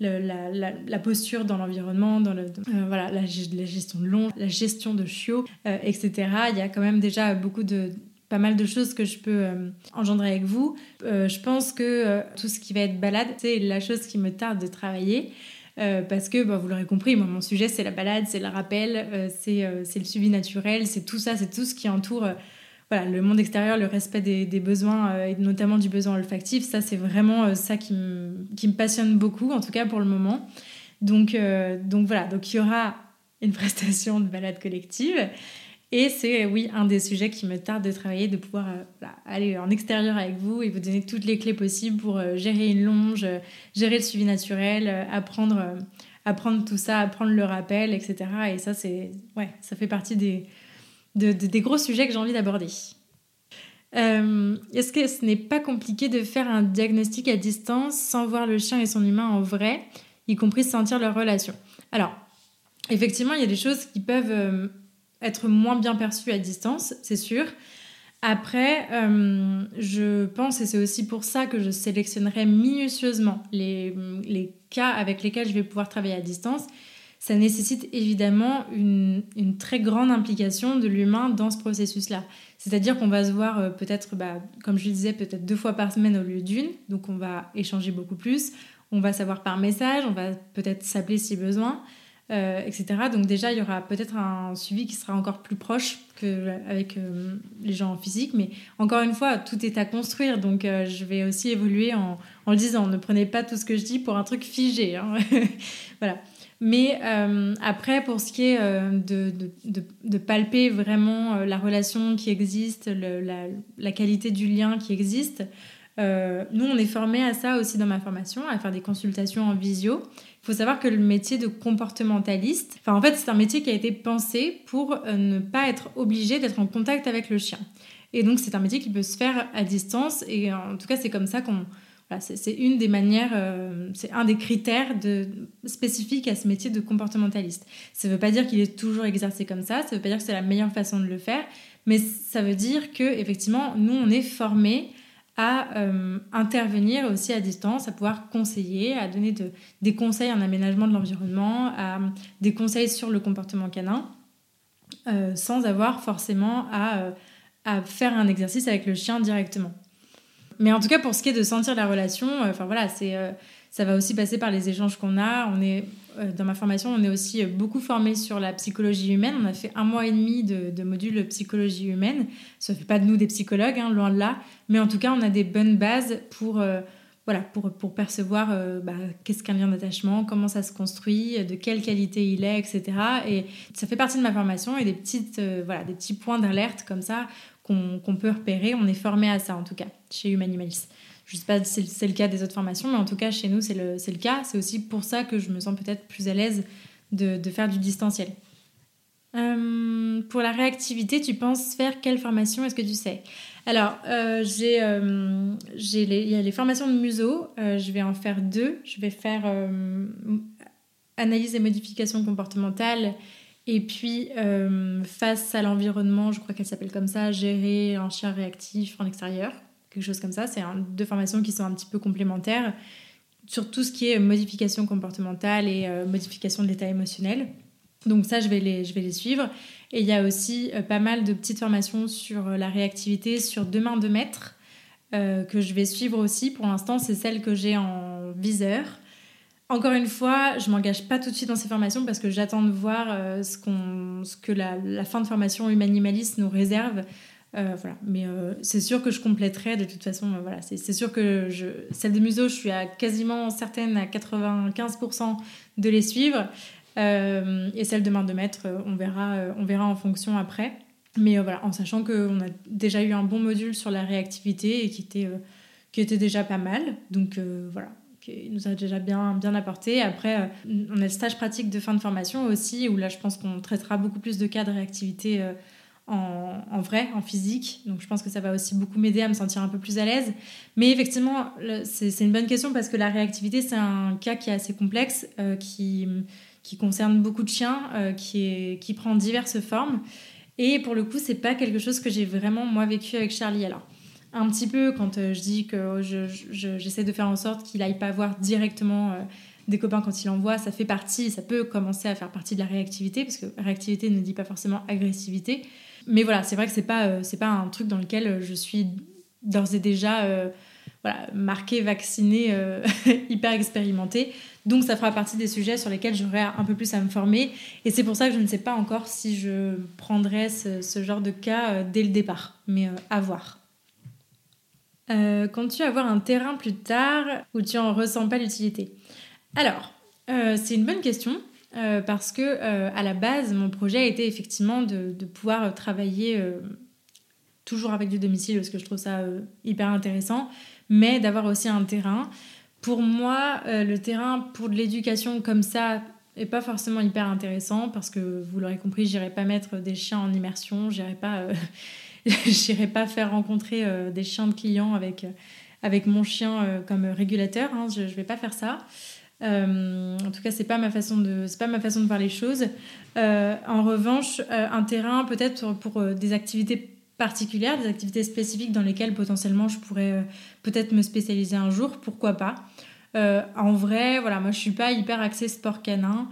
la, posture dans l'environnement, dans euh, voilà, la, gestion de l'ombre, la gestion de chiots, euh, etc. Il y a quand même déjà beaucoup de pas mal de choses que je peux euh, engendrer avec vous. je pense que tout ce qui va être balade, c'est la chose qui me tarde de travailler. parce que bah, vous l'aurez compris, moi, mon sujet c'est la balade, c'est le rappel, c'est le suivi naturel, c'est tout ça, c'est tout ce qui entoure voilà, le monde extérieur, le respect des, besoins, euh, et notamment du besoin olfactif, ça c'est vraiment euh, ça qui me, passionne beaucoup, en tout cas pour le moment. Donc, euh, donc voilà, donc il y aura une prestation de balade collective. Et c'est oui un des sujets qui me tarde de travailler, de pouvoir aller en extérieur avec vous et vous donner toutes les clés possibles pour gérer une longe, gérer le suivi naturel, apprendre, apprendre tout ça, apprendre le rappel, etc. Et ça, c'est ouais, ça fait partie des, de, des gros sujets que j'ai envie d'aborder. Euh, est-ce que ce n'est pas compliqué de faire un diagnostic à distance sans voir le chien et son humain en vrai, y compris sentir leur relation? Alors, effectivement, il y a des choses qui peuvent euh, être moins bien perçues à distance, c'est sûr. Après, euh, je pense, et c'est aussi pour ça que je sélectionnerai minutieusement les, les, cas avec lesquels je vais pouvoir travailler à distance, ça nécessite évidemment une, très grande implication de l'humain dans ce processus-là. C'est-à-dire qu'on va se voir euh, peut-être, bah, comme je le disais, peut-être deux fois par semaine au lieu d'une, donc on va échanger beaucoup plus, on va savoir par message, on va peut-être s'appeler si besoin, euh, etc. Donc déjà, il y aura peut-être un suivi qui sera encore plus proche qu'avec euh, les gens en physique, mais encore une fois, tout est à construire, donc je vais aussi évoluer en, le disant, ne prenez pas tout ce que je dis pour un truc figé. Hein. voilà. Mais euh, après, pour ce qui est euh, de, palper vraiment euh, la relation qui existe, la, la, qualité du lien qui existe, nous, on est formés à ça aussi dans ma formation, à faire des consultations en visio. Il faut savoir que le métier de comportementaliste, enfin en fait, c'est un métier qui a été pensé pour ne pas être obligé d'être en contact avec le chien. Et donc, c'est un métier qui peut se faire à distance. Et en tout cas, c'est comme ça qu'on c'est une des manières, euh, c'est un des critères spécifiques à ce métier de comportementaliste. Ça ne veut pas dire qu'il est toujours exercé comme ça, ça ne veut pas dire que c'est la meilleure façon de le faire, mais ça veut dire que effectivement, nous, on est formés à euh, intervenir aussi à distance, à pouvoir conseiller, à donner des conseils en aménagement de l'environnement, à des conseils sur le comportement canin, euh, sans avoir forcément à faire un exercice avec le chien directement. Mais en tout cas, pour ce qui est de sentir la relation, euh, enfin voilà, c'est euh, ça va aussi passer par les échanges qu'on a. On est euh, dans ma formation, on est aussi beaucoup formé sur la psychologie humaine. On a fait un mois et demi de, module psychologie humaine. Ça ne fait pas de nous des psychologues, hein, loin de là. Mais en tout cas, on a des bonnes bases pour voilà, pour, pour percevoir bah, qu'est-ce qu'un lien d'attachement, comment ça se construit, de quelle qualité il est, etc. Et ça fait partie de ma formation et des, petites, voilà, des petits points d'alerte comme ça qu'on peut repérer. On est formé à ça en tout cas chez Humanimalis. Je ne sais pas si c'est le cas des autres formations, mais en tout cas chez nous c'est le, le, cas. C'est aussi pour ça que je me sens peut-être plus à l'aise de, faire du distanciel. Euh, pour la réactivité, tu penses faire quelle formation Est-ce que tu sais? Alors, euh, j'ai, euh, il y a les formations de museau. je vais en faire deux. Je vais faire analyse et modification comportementale Et puis, euh, face à l'environnement, je crois qu'elle s'appelle comme ça, gérer un chien réactif en extérieur, quelque chose comme ça. C'est deux formations qui sont un petit peu complémentaires sur tout ce qui est modification comportementale et euh, modification de l'état émotionnel. Donc ça, je vais les, je vais les suivre. Et il y a aussi euh, pas mal de petites formations sur la réactivité, sur deux mains de maître, que je vais suivre aussi. Pour l'instant, c'est celle que j'ai en viseur. Encore une fois, je m'engage pas tout de suite dans ces formations parce que j'attends de voir euh, ce, qu'on, ce que la, fin de formation humanimaliste nous réserve. Euh, voilà. Mais euh, c'est sûr que je compléterai de toute façon. voilà. C'est, sûr que je... celle de Museau, je suis à quasiment certaine à 95% de les suivre. et celle de Main de Maître, on verra, on verra en fonction après. Mais voilà, en sachant qu'on a déjà eu un bon module sur la réactivité et qui était, qui était déjà pas mal. Donc voilà, qui nous a déjà bien, bien apporté. Après, euh, on a le stage pratique de fin de formation aussi, où là, je pense qu'on traitera beaucoup plus de cas de réactivité euh, en, vrai, en physique. Donc, je pense que ça va aussi beaucoup m'aider à me sentir un peu plus à l'aise. Mais effectivement, c'est une bonne question parce que la réactivité, c'est un cas qui est assez complexe, euh, qui, qui concerne beaucoup de chiens, qui, qui prend diverses formes. Et pour le coup, c'est pas quelque chose que j'ai vraiment, moi, vécu avec Charlie. Alors, un petit peu quand euh, je dis que j'essaie de faire en sorte qu'il aille pas voir directement euh, des copains quand il en voit, ça fait partie, ça peut commencer à faire partie de la réactivité, parce que réactivité ne dit pas forcément agressivité. Mais voilà, c'est vrai que c'est pas, euh, pas un truc dans lequel je suis d'ores et déjà voilà, marquée, vaccinée, hyper expérimentée. Donc ça fera partie des sujets sur lesquels j'aurai un peu plus à me former. Et c'est pour ça que je ne sais pas encore si je prendrai ce genre de cas dès le départ. Mais à voir. Euh, comptes-tu avoir un terrain plus tard où tu en ressens pas l'utilité Alors, euh, c'est une bonne question euh, parce que à la base, mon projet était effectivement de, de pouvoir travailler toujours avec du domicile parce que je trouve ça hyper intéressant, mais d'avoir aussi un terrain. Pour moi, le terrain pour de l'éducation comme ça est pas forcément hyper intéressant parce que vous l'aurez compris, j'irai pas mettre des chiens en immersion, j'irai pas J'irai pas faire rencontrer euh, des chiens de clients avec, euh, avec mon chien euh, comme régulateur. Hein, je, ne vais pas faire ça. en tout cas, c'est pas ma façon de, c'est pas ma façon de voir les choses. en revanche, un terrain peut-être pour, des activités particulières, des activités spécifiques dans lesquelles potentiellement je pourrais peut-être me spécialiser un jour, pourquoi pas. en vrai, voilà, moi je suis pas hyper axée sport canin.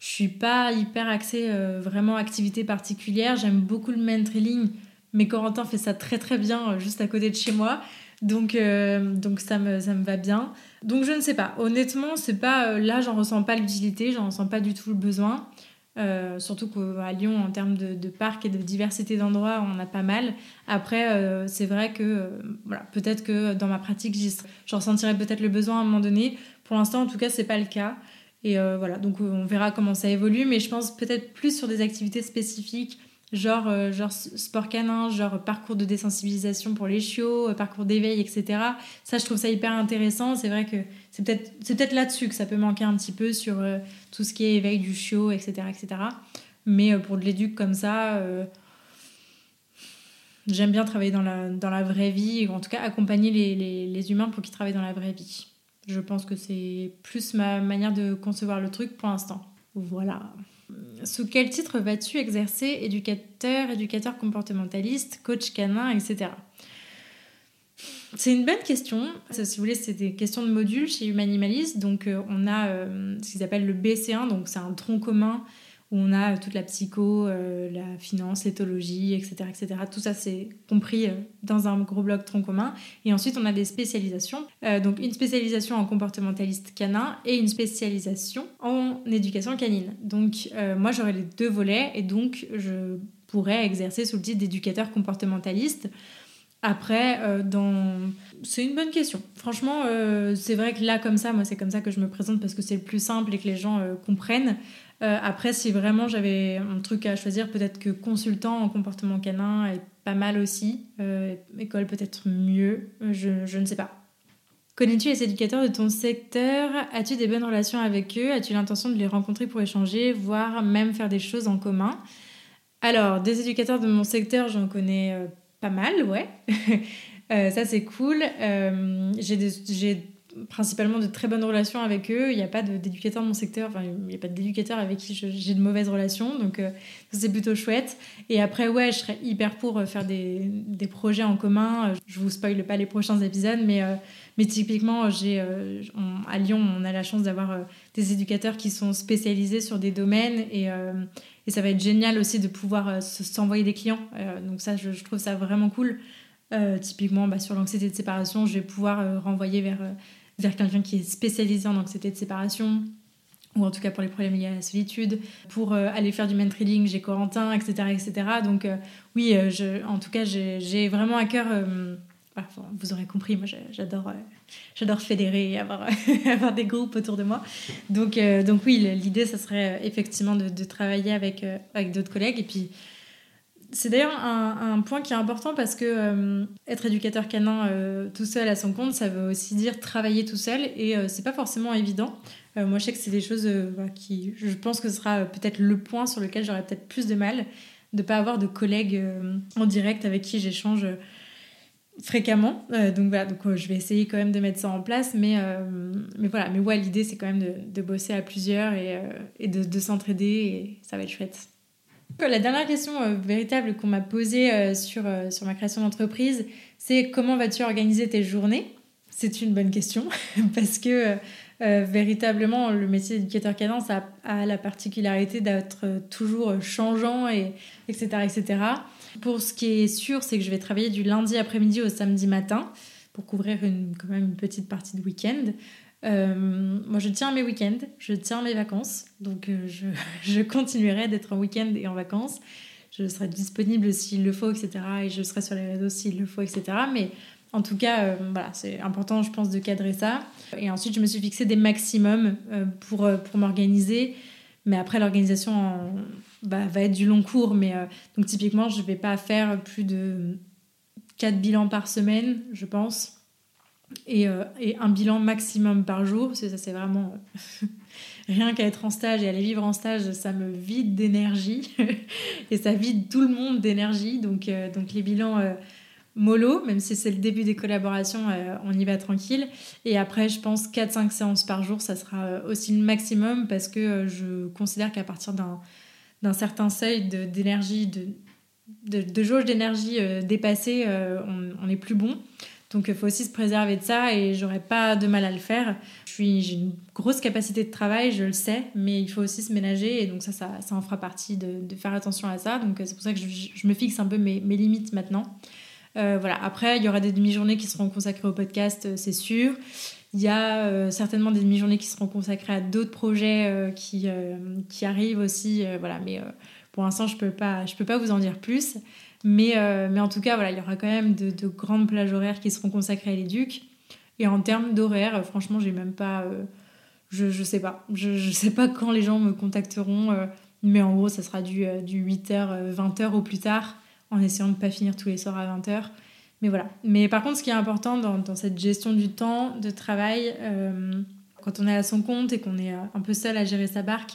Je suis pas hyper axée vraiment activité particulière. J'aime beaucoup le main trailing mais Corentin fait ça très très bien euh, juste à côté de chez moi. Donc, euh, donc ça, me, ça me va bien. Donc je ne sais pas. Honnêtement, c'est pas euh, là, j'en ressens pas l'utilité, j'en ressens pas du tout le besoin. surtout qu'à Lyon, en termes de, de parcs et de diversité d'endroits, on a pas mal. Après, c'est vrai que voilà, peut-être que dans ma pratique, j'en ressentirais peut-être le besoin à un moment donné. Pour l'instant, en tout cas, c'est pas le cas. Et voilà, donc on verra comment ça évolue. Mais je pense peut-être plus sur des activités spécifiques genre, euh, genre sport canin, genre parcours de désensibilisation pour les chiots, euh, parcours d'éveil, etc. Ça, je trouve ça hyper intéressant. C'est vrai que c'est peut-être peut-être là-dessus que ça peut manquer un petit peu sur euh, tout ce qui est éveil du chiot, etc. etc. Mais pour de l'éduc comme ça, j'aime bien travailler dans la, dans la vraie vie, ou en tout cas accompagner les, les, les humains pour qu'ils travaillent dans la vraie vie. Je pense que c'est plus ma manière de concevoir le truc pour l'instant. Voilà. Sous quel titre vas-tu exercer éducateur, éducateur comportementaliste, coach canin, etc. C'est une bonne question. Si vous voulez, c'est des questions de modules chez Humanimalist. Donc, euh, on a euh, ce qu'ils appellent le BC1, donc c'est un tronc commun où on a toute la psycho, euh, la finance, l'éthologie, etc., etc. Tout ça, c'est compris euh, dans un gros bloc tronc commun. Et ensuite, on a des spécialisations. Euh, donc, une spécialisation en comportementaliste canin et une spécialisation en éducation canine. Donc, moi, j'aurais les deux volets et donc, je pourrais exercer sous le titre d'éducateur comportementaliste. Après, dans... c'est une bonne question. Franchement, c'est vrai que là, comme ça, moi, c'est comme ça que je me présente parce que c'est le plus simple et que les gens comprennent. Euh, après, si vraiment j'avais un truc à choisir, peut-être que consultant en comportement canin est pas mal aussi. Euh, école peut-être mieux, je, je ne sais pas. Connais-tu les éducateurs de ton secteur? As-tu des bonnes relations avec eux? As-tu l'intention de les rencontrer pour échanger, voire même faire des choses en commun? Alors, des éducateurs de mon secteur, j'en connais euh, pas mal, ouais. ça, c'est cool. j'ai principalement de très bonnes relations avec eux. Il n'y a pas d'éducateur dans mon secteur, enfin, il n'y a pas d'éducateur avec qui j'ai de mauvaises relations, donc euh, c'est plutôt chouette. Et après, ouais, je serais hyper pour euh, faire des, des projets en commun. Je vous spoile pas les prochains épisodes, mais, euh, mais typiquement, j'ai, à Lyon, on a la chance d'avoir des éducateurs qui sont spécialisés sur des domaines et, et ça va être génial aussi de pouvoir s'envoyer des clients. donc ça, je, je, trouve ça vraiment cool. typiquement, bah, sur l'anxiété de séparation, je vais pouvoir renvoyer vers vers quelqu'un qui est spécialisé en anxiété de séparation ou en tout cas pour les problèmes liés à la solitude. Pour euh, aller faire du mentoring, j'ai Corentin, etc. etc. Donc euh, oui, euh, en tout cas, j'ai vraiment à cœur... vous aurez compris, moi j'adore j'adore fédérer et avoir, avoir des groupes autour de moi. Donc, donc oui, l'idée, ça serait effectivement de, de travailler avec, avec d'autres collègues. Et puis c'est d'ailleurs un, point qui est important parce que euh, être éducateur canin euh, tout seul à son compte, ça veut aussi dire travailler tout seul et euh, c'est pas forcément évident. moi, je sais que c'est des choses qui, je pense que ce sera peut-être le point sur lequel j'aurai peut-être plus de mal de pas avoir de collègues en direct avec qui j'échange fréquemment. donc voilà, donc je vais essayer quand même de mettre ça en place, mais mais voilà, mais ouais, l'idée c'est quand même de, bosser à plusieurs et, de s'entraider et ça va être chouette. La dernière question euh, véritable qu'on m'a posée euh, sur, euh, sur ma création d'entreprise, c'est comment vas-tu organiser tes journées? C'est une bonne question parce que véritablement, le métier d'éducateur ça a, la particularité d'être toujours changeant, et, etc., etc. Pour ce qui est sûr, c'est que je vais travailler du lundi après-midi au samedi matin pour couvrir quand même une petite partie de week-end. Euh, moi, je tiens mes week-ends, je tiens mes vacances, donc euh, je, continuerai d'être en week-end et en vacances. Je serai disponible s'il le faut, etc. Et je serai sur les réseaux s'il le faut, etc. Mais en tout cas, euh, voilà, c'est important, je pense, de cadrer ça. Et ensuite, je me suis fixé des maximums pour, pour m'organiser. Mais après, l'organisation bah, va être du long cours. Mais donc, typiquement, je ne vais pas faire plus de 4 bilans par semaine, je pense. Euh, et, un bilan maximum par jour. Ça, c'est vraiment euh, rien qu'à être en stage et aller vivre en stage, ça me vide d'énergie et ça vide tout le monde d'énergie. Donc, euh, donc les bilans mollo, même si c'est le début des collaborations, on y va tranquille. Et après, je pense 4-5 séances par jour, ça sera aussi le maximum parce que je considère qu'à partir d'un certain seuil d'énergie, de, de, de, jauge d'énergie dépassée, on n'est plus bon. Donc il faut aussi se préserver de ça et j'aurais pas de mal à le faire. J'ai une grosse capacité de travail, je le sais, mais il faut aussi se ménager et donc ça, ça, ça en fera partie de, faire attention à ça. Donc c'est pour ça que je, me fixe un peu mes, mes limites maintenant. Euh, voilà. Après, il y aura des demi-journées qui seront consacrées au podcast, euh, c'est sûr. Il y a euh, certainement des demi-journées qui seront consacrées à d'autres projets qui, qui arrivent aussi. voilà. Mais pour l'instant, je ne peux, je peux pas vous en dire plus. Mais, euh, mais en tout cas, voilà, il y aura quand même de, de grandes plages horaires qui seront consacrées à l'éduc. Et en termes d'horaire, euh, franchement, j'ai même pas. Euh, je, je sais pas. Je, je sais pas quand les gens me contacteront. mais en gros, ça sera du, du 8h, 20h au plus tard, en essayant de ne pas finir tous les soirs à 20h. Mais voilà. Mais par contre, ce qui est important dans cette gestion du temps de travail, quand on est à son compte et qu'on est un peu seul à gérer sa barque,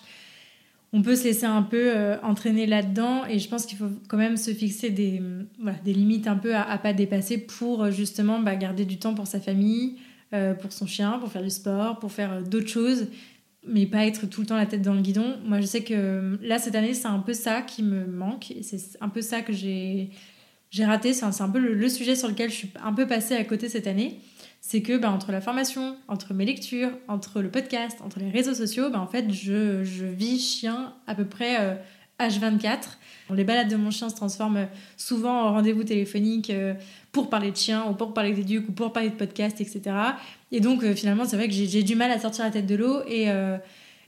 on peut se laisser un peu euh, entraîner là-dedans et je pense qu'il faut quand même se fixer des, voilà, des limites un peu à, à pas dépasser pour euh, justement bah, garder du temps pour sa famille, euh, pour son chien, pour faire du sport, pour faire d'autres choses, mais pas être tout le temps la tête dans le guidon. Moi, je sais que là, cette année, c'est un peu ça qui me manque et c'est un peu ça que j'ai raté. C'est un, peu le, le, sujet sur lequel je suis un peu passée à côté cette année c'est que bah, entre la formation, entre mes lectures, entre le podcast, entre les réseaux sociaux, bah, en fait, je, je, vis chien à peu près H24. Euh, les balades de mon chien se transforment souvent en rendez-vous téléphonique euh, pour parler de chien, ou pour parler des ducs, ou pour parler de podcast, etc. Et donc, euh, finalement, c'est vrai que j'ai du mal à sortir la tête de l'eau. Et,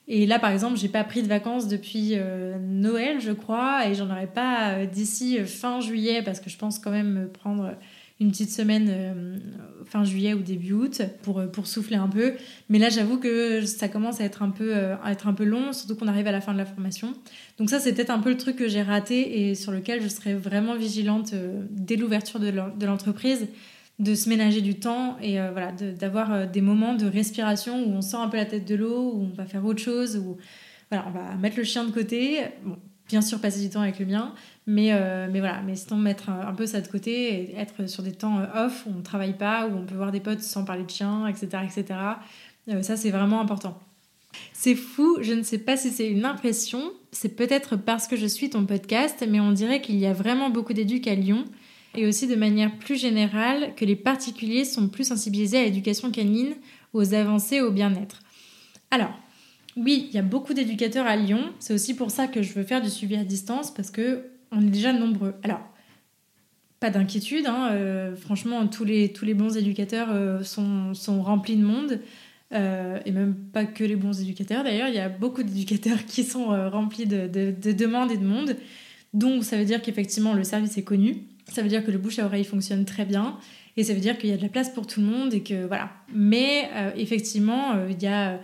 et là, par exemple, j'ai pas pris de vacances depuis Noël, je crois, et j'en aurai pas d'ici fin juillet, parce que je pense quand même me prendre une petite semaine euh, fin juillet ou début août pour, euh, pour souffler un peu. Mais là, j'avoue que ça commence à être un peu, euh, à être un peu long, surtout qu'on arrive à la fin de la formation. Donc ça, c'est peut-être un peu le truc que j'ai raté et sur lequel je serai vraiment vigilante dès l'ouverture de l'entreprise de se ménager du temps et voilà d'avoir des moments de respiration où on sort un peu la tête de l'eau où on va faire autre chose où voilà on va mettre le chien de côté bon bien sûr passer du temps avec le mien, mais, mais voilà, mais sinon mettre un, peu ça de côté et être sur des temps off où on ne travaille pas, où on peut voir des potes sans parler de chiens, etc. etc. ça, c'est vraiment important. C'est fou, je ne sais pas si c'est une impression, c'est peut-être parce que je suis ton podcast, mais on dirait qu'il y a vraiment beaucoup d'éducs à Lyon et aussi de manière plus générale que les particuliers sont plus sensibilisés à l'éducation canine, aux avancées, au bien-être. Alors, oui, il y a beaucoup d'éducateurs à Lyon, c'est aussi pour ça que je veux faire du suivi à distance parce que on est déjà nombreux. Alors, pas d'inquiétude, hein, euh, franchement, tous les, bons éducateurs euh, sont, remplis de monde. Euh, et même pas que les bons éducateurs d'ailleurs, il y a beaucoup d'éducateurs qui sont remplis de, demandes et de monde. Donc ça veut dire qu'effectivement le service est connu, ça veut dire que le bouche à oreille fonctionne très bien, et ça veut dire qu'il y a de la place pour tout le monde et que voilà. Mais euh, effectivement, il y a,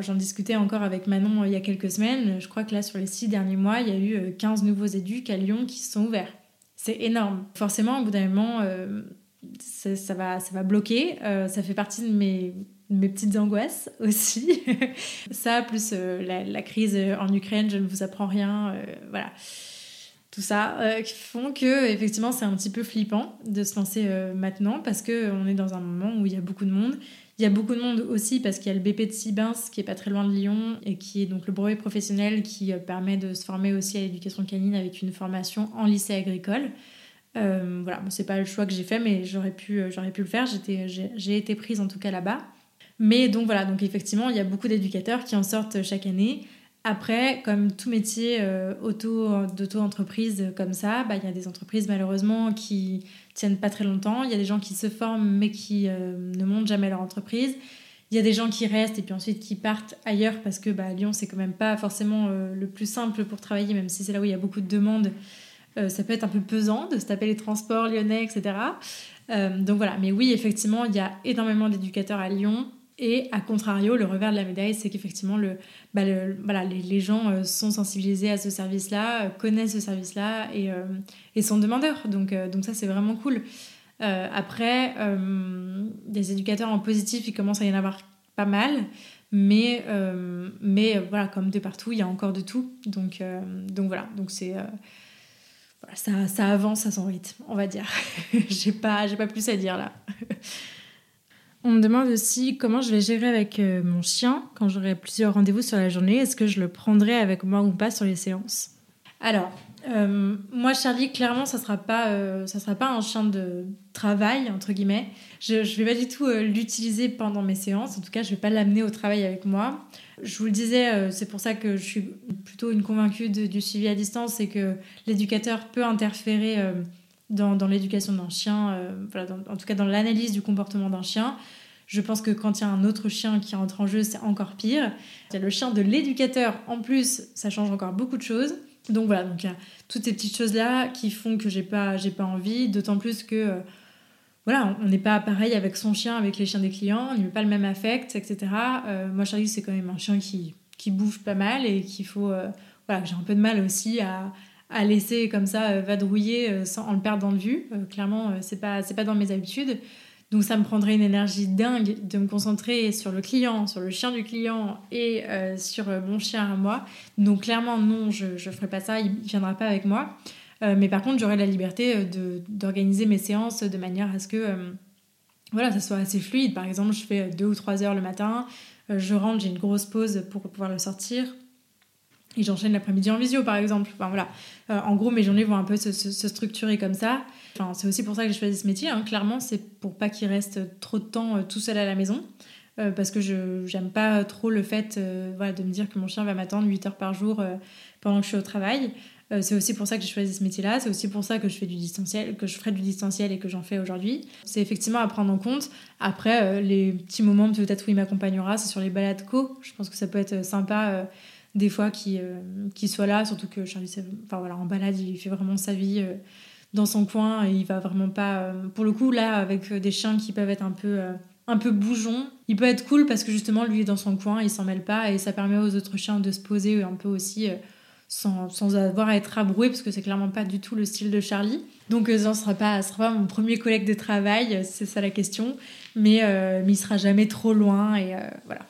j'en discutais encore avec Manon il y a quelques semaines, je crois que là sur les six derniers mois, il y a eu 15 nouveaux éducs à Lyon qui se sont ouverts. C'est énorme. Forcément, au bout d'un moment, ça, va, ça va bloquer. ça fait partie de mes mes petites angoisses aussi. ça, plus euh, la, crise en Ukraine, je ne vous apprends rien, euh, voilà. Tout ça euh, qui font que effectivement c'est un petit peu flippant de se lancer maintenant parce que on est dans un moment où il y a beaucoup de monde. Il y a beaucoup de monde aussi parce qu'il y a le BP de Sibins qui est pas très loin de Lyon et qui est donc le brevet professionnel qui permet de se former aussi à l'éducation canine avec une formation en lycée agricole. voilà, bon, c'est pas le choix que j'ai fait, mais j'aurais pu, j'aurais pu le faire. j'ai été prise en tout cas là-bas. Mais donc voilà, donc effectivement, il y a beaucoup d'éducateurs qui en sortent chaque année. Après, comme tout métier euh, auto, d'auto-entreprise comme ça, bah, il y a des entreprises malheureusement qui tiennent pas très longtemps. Il y a des gens qui se forment mais qui euh, ne montent jamais leur entreprise. Il y a des gens qui restent et puis ensuite qui partent ailleurs parce que bah, Lyon, c'est quand même pas forcément euh, le plus simple pour travailler, même si c'est là où il y a beaucoup de demandes. ça peut être un peu pesant de se taper les transports lyonnais, etc. donc voilà, mais oui, effectivement, il y a énormément d'éducateurs à Lyon. Et à contrario, le revers de la médaille, c'est qu'effectivement, le, bah voilà, les, gens euh, sont sensibilisés à ce service-là, euh, connaissent ce service-là et, euh, et, sont demandeurs. Donc, donc ça, c'est vraiment cool. après, des éducateurs en positif, il commence à y en avoir pas mal. Mais, mais voilà, comme de partout, il y a encore de tout. Donc, donc voilà, donc c'est... Ça, ça avance à son rythme, on va dire. j'ai pas, pas plus à dire là. On me demande aussi comment je vais gérer avec euh, mon chien quand j'aurai plusieurs rendez-vous sur la journée. Est-ce que je le prendrai avec moi ou pas sur les séances? Alors, euh, moi, Charlie, clairement, ça sera euh, sera pas un chien de travail entre guillemets. Je, ne vais pas du tout l'utiliser pendant mes séances. En tout cas, je vais pas l'amener au travail avec moi. Je vous le disais, c'est pour ça que je suis plutôt une convaincue du suivi à distance, c'est que l'éducateur peut interférer dans, l'éducation d'un chien, euh, en tout cas dans l'analyse du comportement d'un chien. Je pense que quand il y a un autre chien qui rentre en jeu, c'est encore pire. Il y a le chien de l'éducateur, en plus, ça change encore beaucoup de choses. Donc voilà, donc toutes ces petites choses-là qui font que j'ai pas, j'ai pas envie, d'autant plus que euh, voilà, on n'est pas pareil avec son chien, avec les chiens des clients, on met pas le même affect, etc. Euh, moi, Charlie, c'est quand même un chien qui, qui bouge pas mal et qu'il faut. voilà, j'ai un peu de mal aussi à, à laisser comme ça euh, vadrouiller euh, sans, en le perdant de vue. Euh, clairement, c'est pas, c'est pas dans mes habitudes. Donc ça me prendrait une énergie dingue de me concentrer sur le client, sur le chien du client et sur mon chien à moi. Donc clairement, non, je ne ferai pas ça, il ne viendra pas avec moi. mais par contre, j'aurai la liberté d'organiser mes séances de manière à ce que voilà, ça soit assez fluide. Par exemple, je fais deux ou trois heures le matin, je rentre, j'ai une grosse pause pour pouvoir le sortir. Et j'enchaîne l'après-midi en visio, par exemple. Enfin, voilà. Euh, en gros, mes journées vont un peu se, structurer comme ça. Enfin, c'est aussi pour ça que j'ai choisi ce métier. Hein. Clairement, c'est pour pas qu'il reste trop de temps euh, tout seul à la maison. Euh, parce que je j'aime pas trop le fait voilà, de me dire que mon chien va m'attendre 8 heures par jour pendant que je suis au travail. c'est aussi pour ça que j'ai choisi ce métier-là. C'est aussi pour ça que je fais du distanciel, que je ferai du distanciel et que j'en fais aujourd'hui. C'est effectivement à prendre en compte. Après, les petits moments peut-être où il m'accompagnera, c'est sur les balades co. Je pense que ça peut être sympa des fois qui, euh, soit là, surtout que Charlie, enfin voilà, en balade, il fait vraiment sa vie euh, dans son coin et il va vraiment pas. Euh, pour le coup, là, avec des chiens qui peuvent être un peu, un peu bougeons, il peut être cool parce que justement, lui dans son coin, il s'en mêle pas et ça permet aux autres chiens de se poser un peu aussi. Sans, sans, avoir à être abroué parce que c'est clairement pas du tout le style de Charlie. Donc ça ne sera pas, sera pas mon premier collègue de travail, c'est ça la question, mais, mais il sera jamais trop loin et voilà.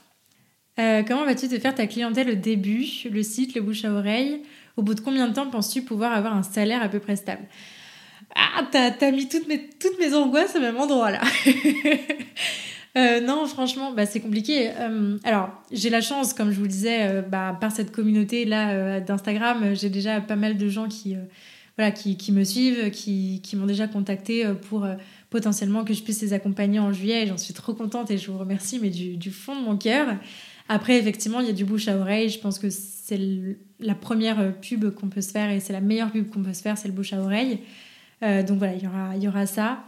Euh, comment vas-tu te faire ta clientèle au début Le site, le bouche à oreille? Au bout de combien de temps penses-tu pouvoir avoir un salaire à peu près stable? Ah, t'as mis toutes mes, angoisses au même endroit là. Euh, non, franchement, bah, c'est compliqué. Euh, alors, j'ai la chance, comme je vous le disais, bah, par cette communauté là d'Instagram, j'ai déjà pas mal de gens qui, voilà, qui, me suivent, qui, m'ont déjà contacté pour potentiellement que je puisse les accompagner en juillet. J'en suis trop contente et je vous remercie, mais du fond de mon cœur. Après, effectivement, il y a du bouche à oreille. Je pense que c'est la première pub qu'on peut se faire et c'est la meilleure pub qu'on peut se faire, c'est le bouche à oreille. donc voilà, il y aura, y aura ça.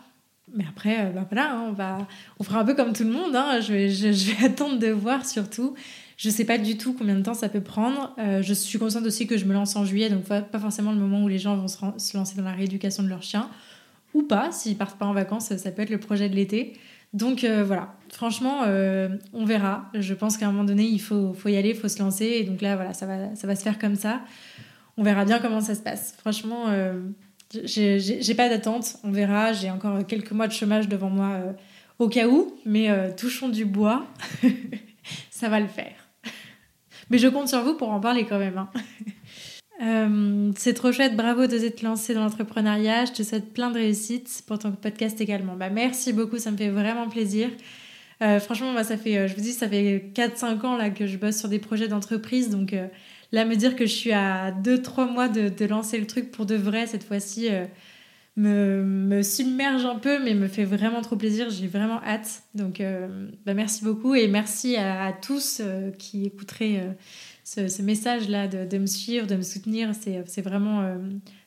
Mais après, euh, bah voilà, hein, on, va, on fera un peu comme tout le monde. Hein. Je, vais, je, vais attendre de voir surtout. Je ne sais pas du tout combien de temps ça peut prendre. Euh, je suis consciente aussi que je me lance en juillet, donc pas forcément le moment où les gens vont se, lancer dans la rééducation de leur chien. Ou pas, s'ils partent pas en vacances, ça peut être le projet de l'été. Donc euh, voilà, franchement, on verra. Je pense qu'à un moment donné, il faut, faut y aller, il faut se lancer. Et donc là, voilà, ça va, ça va se faire comme ça. On verra bien comment ça se passe. Franchement, j'ai pas d'attente, on verra. J'ai encore quelques mois de chômage devant moi euh, au cas où, mais euh, touchons du bois, ça va le faire. Mais je compte sur vous pour en parler quand même. Hein. Euh, c'est trop chouette, bravo d'oser te lancer dans l'entrepreneuriat. Je te souhaite plein de réussites pour ton podcast également. Bah, merci beaucoup, ça me fait vraiment plaisir. franchement, moi, ça fait, je vous dis, ça fait 4-5 ans là, que je bosse sur des projets d'entreprise, donc là, me dire que je suis à 2-3 mois de, lancer le truc pour de vrai cette fois-ci euh, me, me, submerge un peu, mais me fait vraiment trop plaisir. J'ai vraiment hâte. Donc, euh, bah, merci beaucoup et merci à, tous euh, qui écouteraient ce, message-là de, de, me suivre, de me soutenir. C'est vraiment.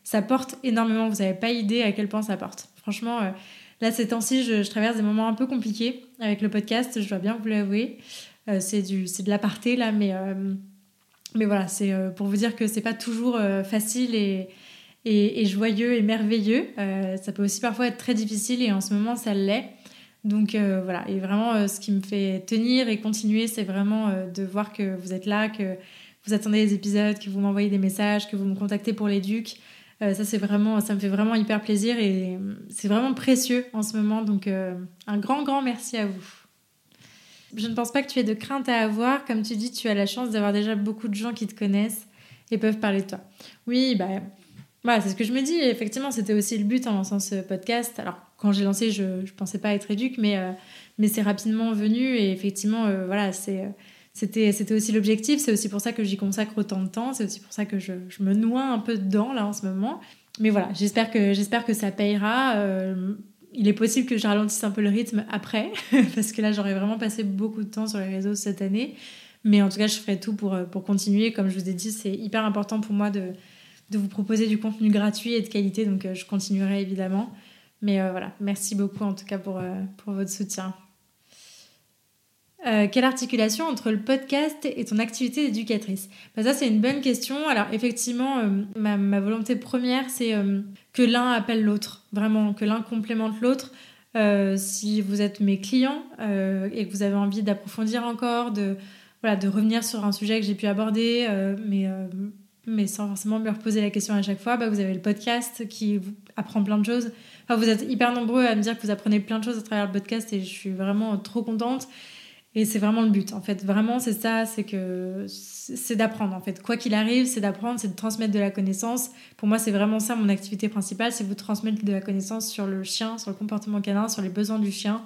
ça porte énormément. Vous n'avez pas idée à quel point ça porte. Franchement. Là, ces temps-ci, je, traverse des moments un peu compliqués avec le podcast, je dois bien vous l'avouer. c'est de l'aparté, là, mais mais voilà, c'est euh, pour vous dire que c'est pas toujours euh, facile et, et, joyeux et merveilleux. Euh, ça peut aussi parfois être très difficile et en ce moment ça l'est. Donc voilà, et vraiment ce qui me fait tenir et continuer, c'est vraiment de voir que vous êtes là, que vous attendez les épisodes, que vous m'envoyez des messages, que vous me contactez pour les ça c'est vraiment, ça me fait vraiment hyper plaisir et c'est vraiment précieux en ce moment. Donc un grand grand merci à vous. Je ne pense pas que tu aies de crainte à avoir. Comme tu dis, tu as la chance d'avoir déjà beaucoup de gens qui te connaissent et peuvent parler de toi. Oui, bah, voilà, c'est ce que je me dis. Effectivement, c'était aussi le but en lançant ce podcast. Alors, quand j'ai lancé, je ne pensais pas être éduque, mais, euh, mais c'est rapidement venu. Et effectivement, euh, voilà. C'était, aussi l'objectif, c'est aussi pour ça que j'y consacre autant de temps, c'est aussi pour ça que je, me noie un peu dedans là en ce moment. Mais voilà, j'espère que, ça payera. Euh, il est possible que je ralentisse un peu le rythme après, parce que là, j'aurais vraiment passé beaucoup de temps sur les réseaux cette année. Mais en tout cas, je ferai tout pour, continuer. Comme je vous ai dit, c'est hyper important pour moi de, vous proposer du contenu gratuit et de qualité, donc je continuerai évidemment. Mais euh, voilà, merci beaucoup en tout cas pour, pour votre soutien. quelle articulation entre le podcast et ton activité d'éducatrice bah, Ça, c'est une bonne question. Alors, effectivement, ma, ma, volonté première, c'est que l'un appelle l'autre, vraiment, que l'un complémente l'autre. Euh, si vous êtes mes clients euh, et que vous avez envie d'approfondir encore, de, voilà, de revenir sur un sujet que j'ai pu aborder, euh, mais, mais sans forcément me reposer la question à chaque fois, bah, vous avez le podcast qui vous apprend plein de choses. Vous êtes hyper nombreux à me dire que vous apprenez plein de choses à travers le podcast et je suis vraiment trop contente. Et c'est vraiment le but, en fait. Vraiment, c'est ça, c'est que c'est d'apprendre, en fait. Quoi qu'il arrive, c'est d'apprendre, c'est de transmettre de la connaissance. Pour moi, c'est vraiment ça mon activité principale, c'est vous transmettre de la connaissance sur le chien, sur le comportement canin, sur les besoins du chien,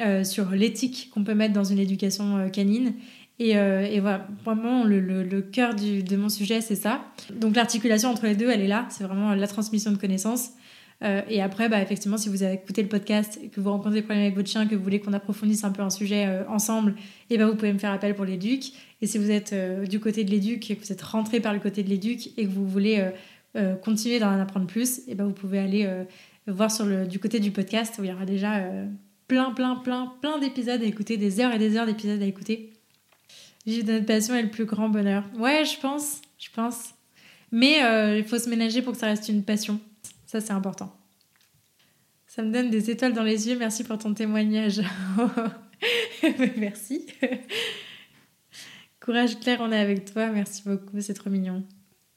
euh, sur l'éthique qu'on peut mettre dans une éducation euh, canine. Et, euh, et, voilà, vraiment, le, cœur de mon sujet, c'est ça. Donc l'articulation entre les deux, elle est là. C'est vraiment la transmission de connaissances. Euh, et après, bah, effectivement, si vous avez écouté le podcast que vous rencontrez des problèmes avec votre chien, que vous voulez qu'on approfondisse un peu un sujet euh, ensemble, et eh ben, vous pouvez me faire appel pour l'éduc. Et si vous êtes euh, du côté de l'éduc que vous êtes rentré par le côté de l'éduc et que vous voulez continuer d'en apprendre plus, et eh ben, vous pouvez aller voir sur le, du côté du podcast où il y aura déjà plein, plein, plein, plein d'épisodes à écouter, des heures et des heures d'épisodes à écouter. Vivre de notre passion est le plus grand bonheur. Ouais, je pense, je pense. Mais il faut se ménager pour que ça reste une passion. Ça, c'est important. Ça me donne des étoiles dans les yeux. Merci pour ton témoignage. Merci. Courage Claire, on est avec toi. Merci beaucoup, c'est trop mignon.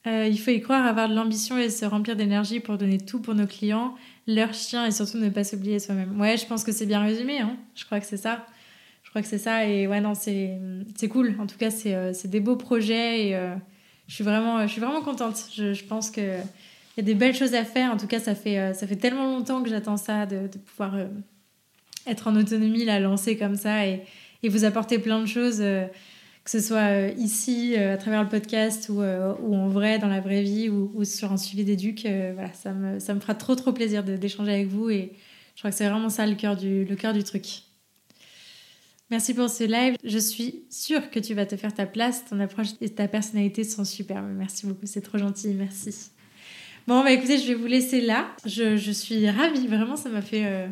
Euh, il faut y croire, avoir de l'ambition et se remplir d'énergie pour donner tout pour nos clients, leurs chiens et surtout ne pas s'oublier soi-même. Ouais, je pense que c'est bien résumé. Hein. Je crois que c'est ça. Je crois que c'est ça. Et ouais, non, c'est cool. En tout cas, c'est euh, des beaux projets et, euh, je suis vraiment, je suis vraiment contente. Je, je pense que y a des belles choses à faire. En tout cas, ça fait, ça fait tellement longtemps que j'attends ça, de, pouvoir être en autonomie, la lancer comme ça et, et vous apporter plein de choses, que ce soit ici, à travers le podcast, ou, ou, en vrai, dans la vraie vie, ou, ou sur un suivi d'éduc. voilà, ça me, ça me fera trop, trop plaisir d'échanger avec vous et je crois que c'est vraiment ça le cœur du, le cœur du truc. Merci pour ce live. Je suis sûre que tu vas te faire ta place. Ton approche et ta personnalité sont superbes. Merci beaucoup. C'est trop gentil. Merci. Bon, bah écoutez, je vais vous laisser là. Je, je suis ravie. Vraiment, ça m'a fait euh,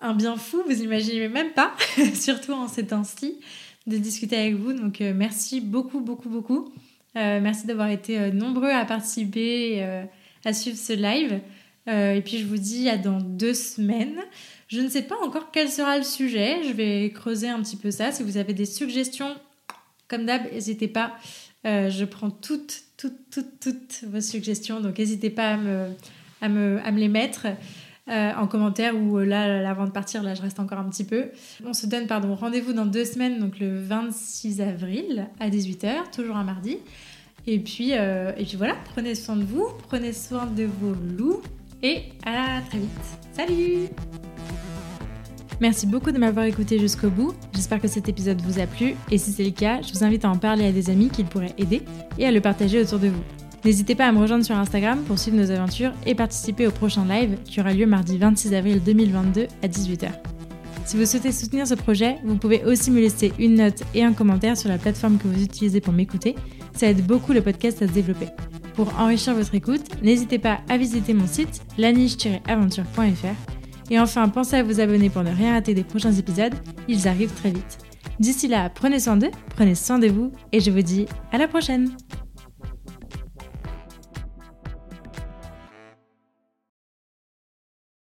un bien fou. Vous imaginez même pas, surtout en ces temps-ci, de discuter avec vous. Donc, euh, merci beaucoup, beaucoup, beaucoup. Euh, merci d'avoir été nombreux à participer, à suivre ce live. et puis, je vous dis à dans deux semaines. Je ne sais pas encore quel sera le sujet. Je vais creuser un petit peu ça. Si vous avez des suggestions, comme d'hab, n'hésitez pas. Euh, je prends toutes, toutes, toutes, toutes vos suggestions. Donc n'hésitez pas à me, à me, à me les mettre. Euh, en commentaire ou euh, là, avant de partir, là, je reste encore un petit peu. On se donne, pardon, rendez-vous dans deux semaines, donc le 26 avril à 18h, toujours un mardi. Et puis, et puis voilà, prenez soin de vous, prenez soin de vos loups et à très vite. Salut Merci beaucoup de m'avoir écouté jusqu'au bout. J'espère que cet épisode vous a plu et si c'est le cas, je vous invite à en parler à des amis qui pourraient aider et à le partager autour de vous. N'hésitez pas à me rejoindre sur Instagram pour suivre nos aventures et participer au prochain live qui aura lieu mardi 26 avril 2022 à 18h. Si vous souhaitez soutenir ce projet, vous pouvez aussi me laisser une note et un commentaire sur la plateforme que vous utilisez pour m'écouter. Ça aide beaucoup le podcast à se développer. Pour enrichir votre écoute, n'hésitez pas à visiter mon site laniche-aventure.fr et enfin, pensez à vous abonner pour ne rien rater des prochains épisodes, ils arrivent très vite. D'ici là, prenez soin d'eux, prenez soin de vous, et je vous dis à la prochaine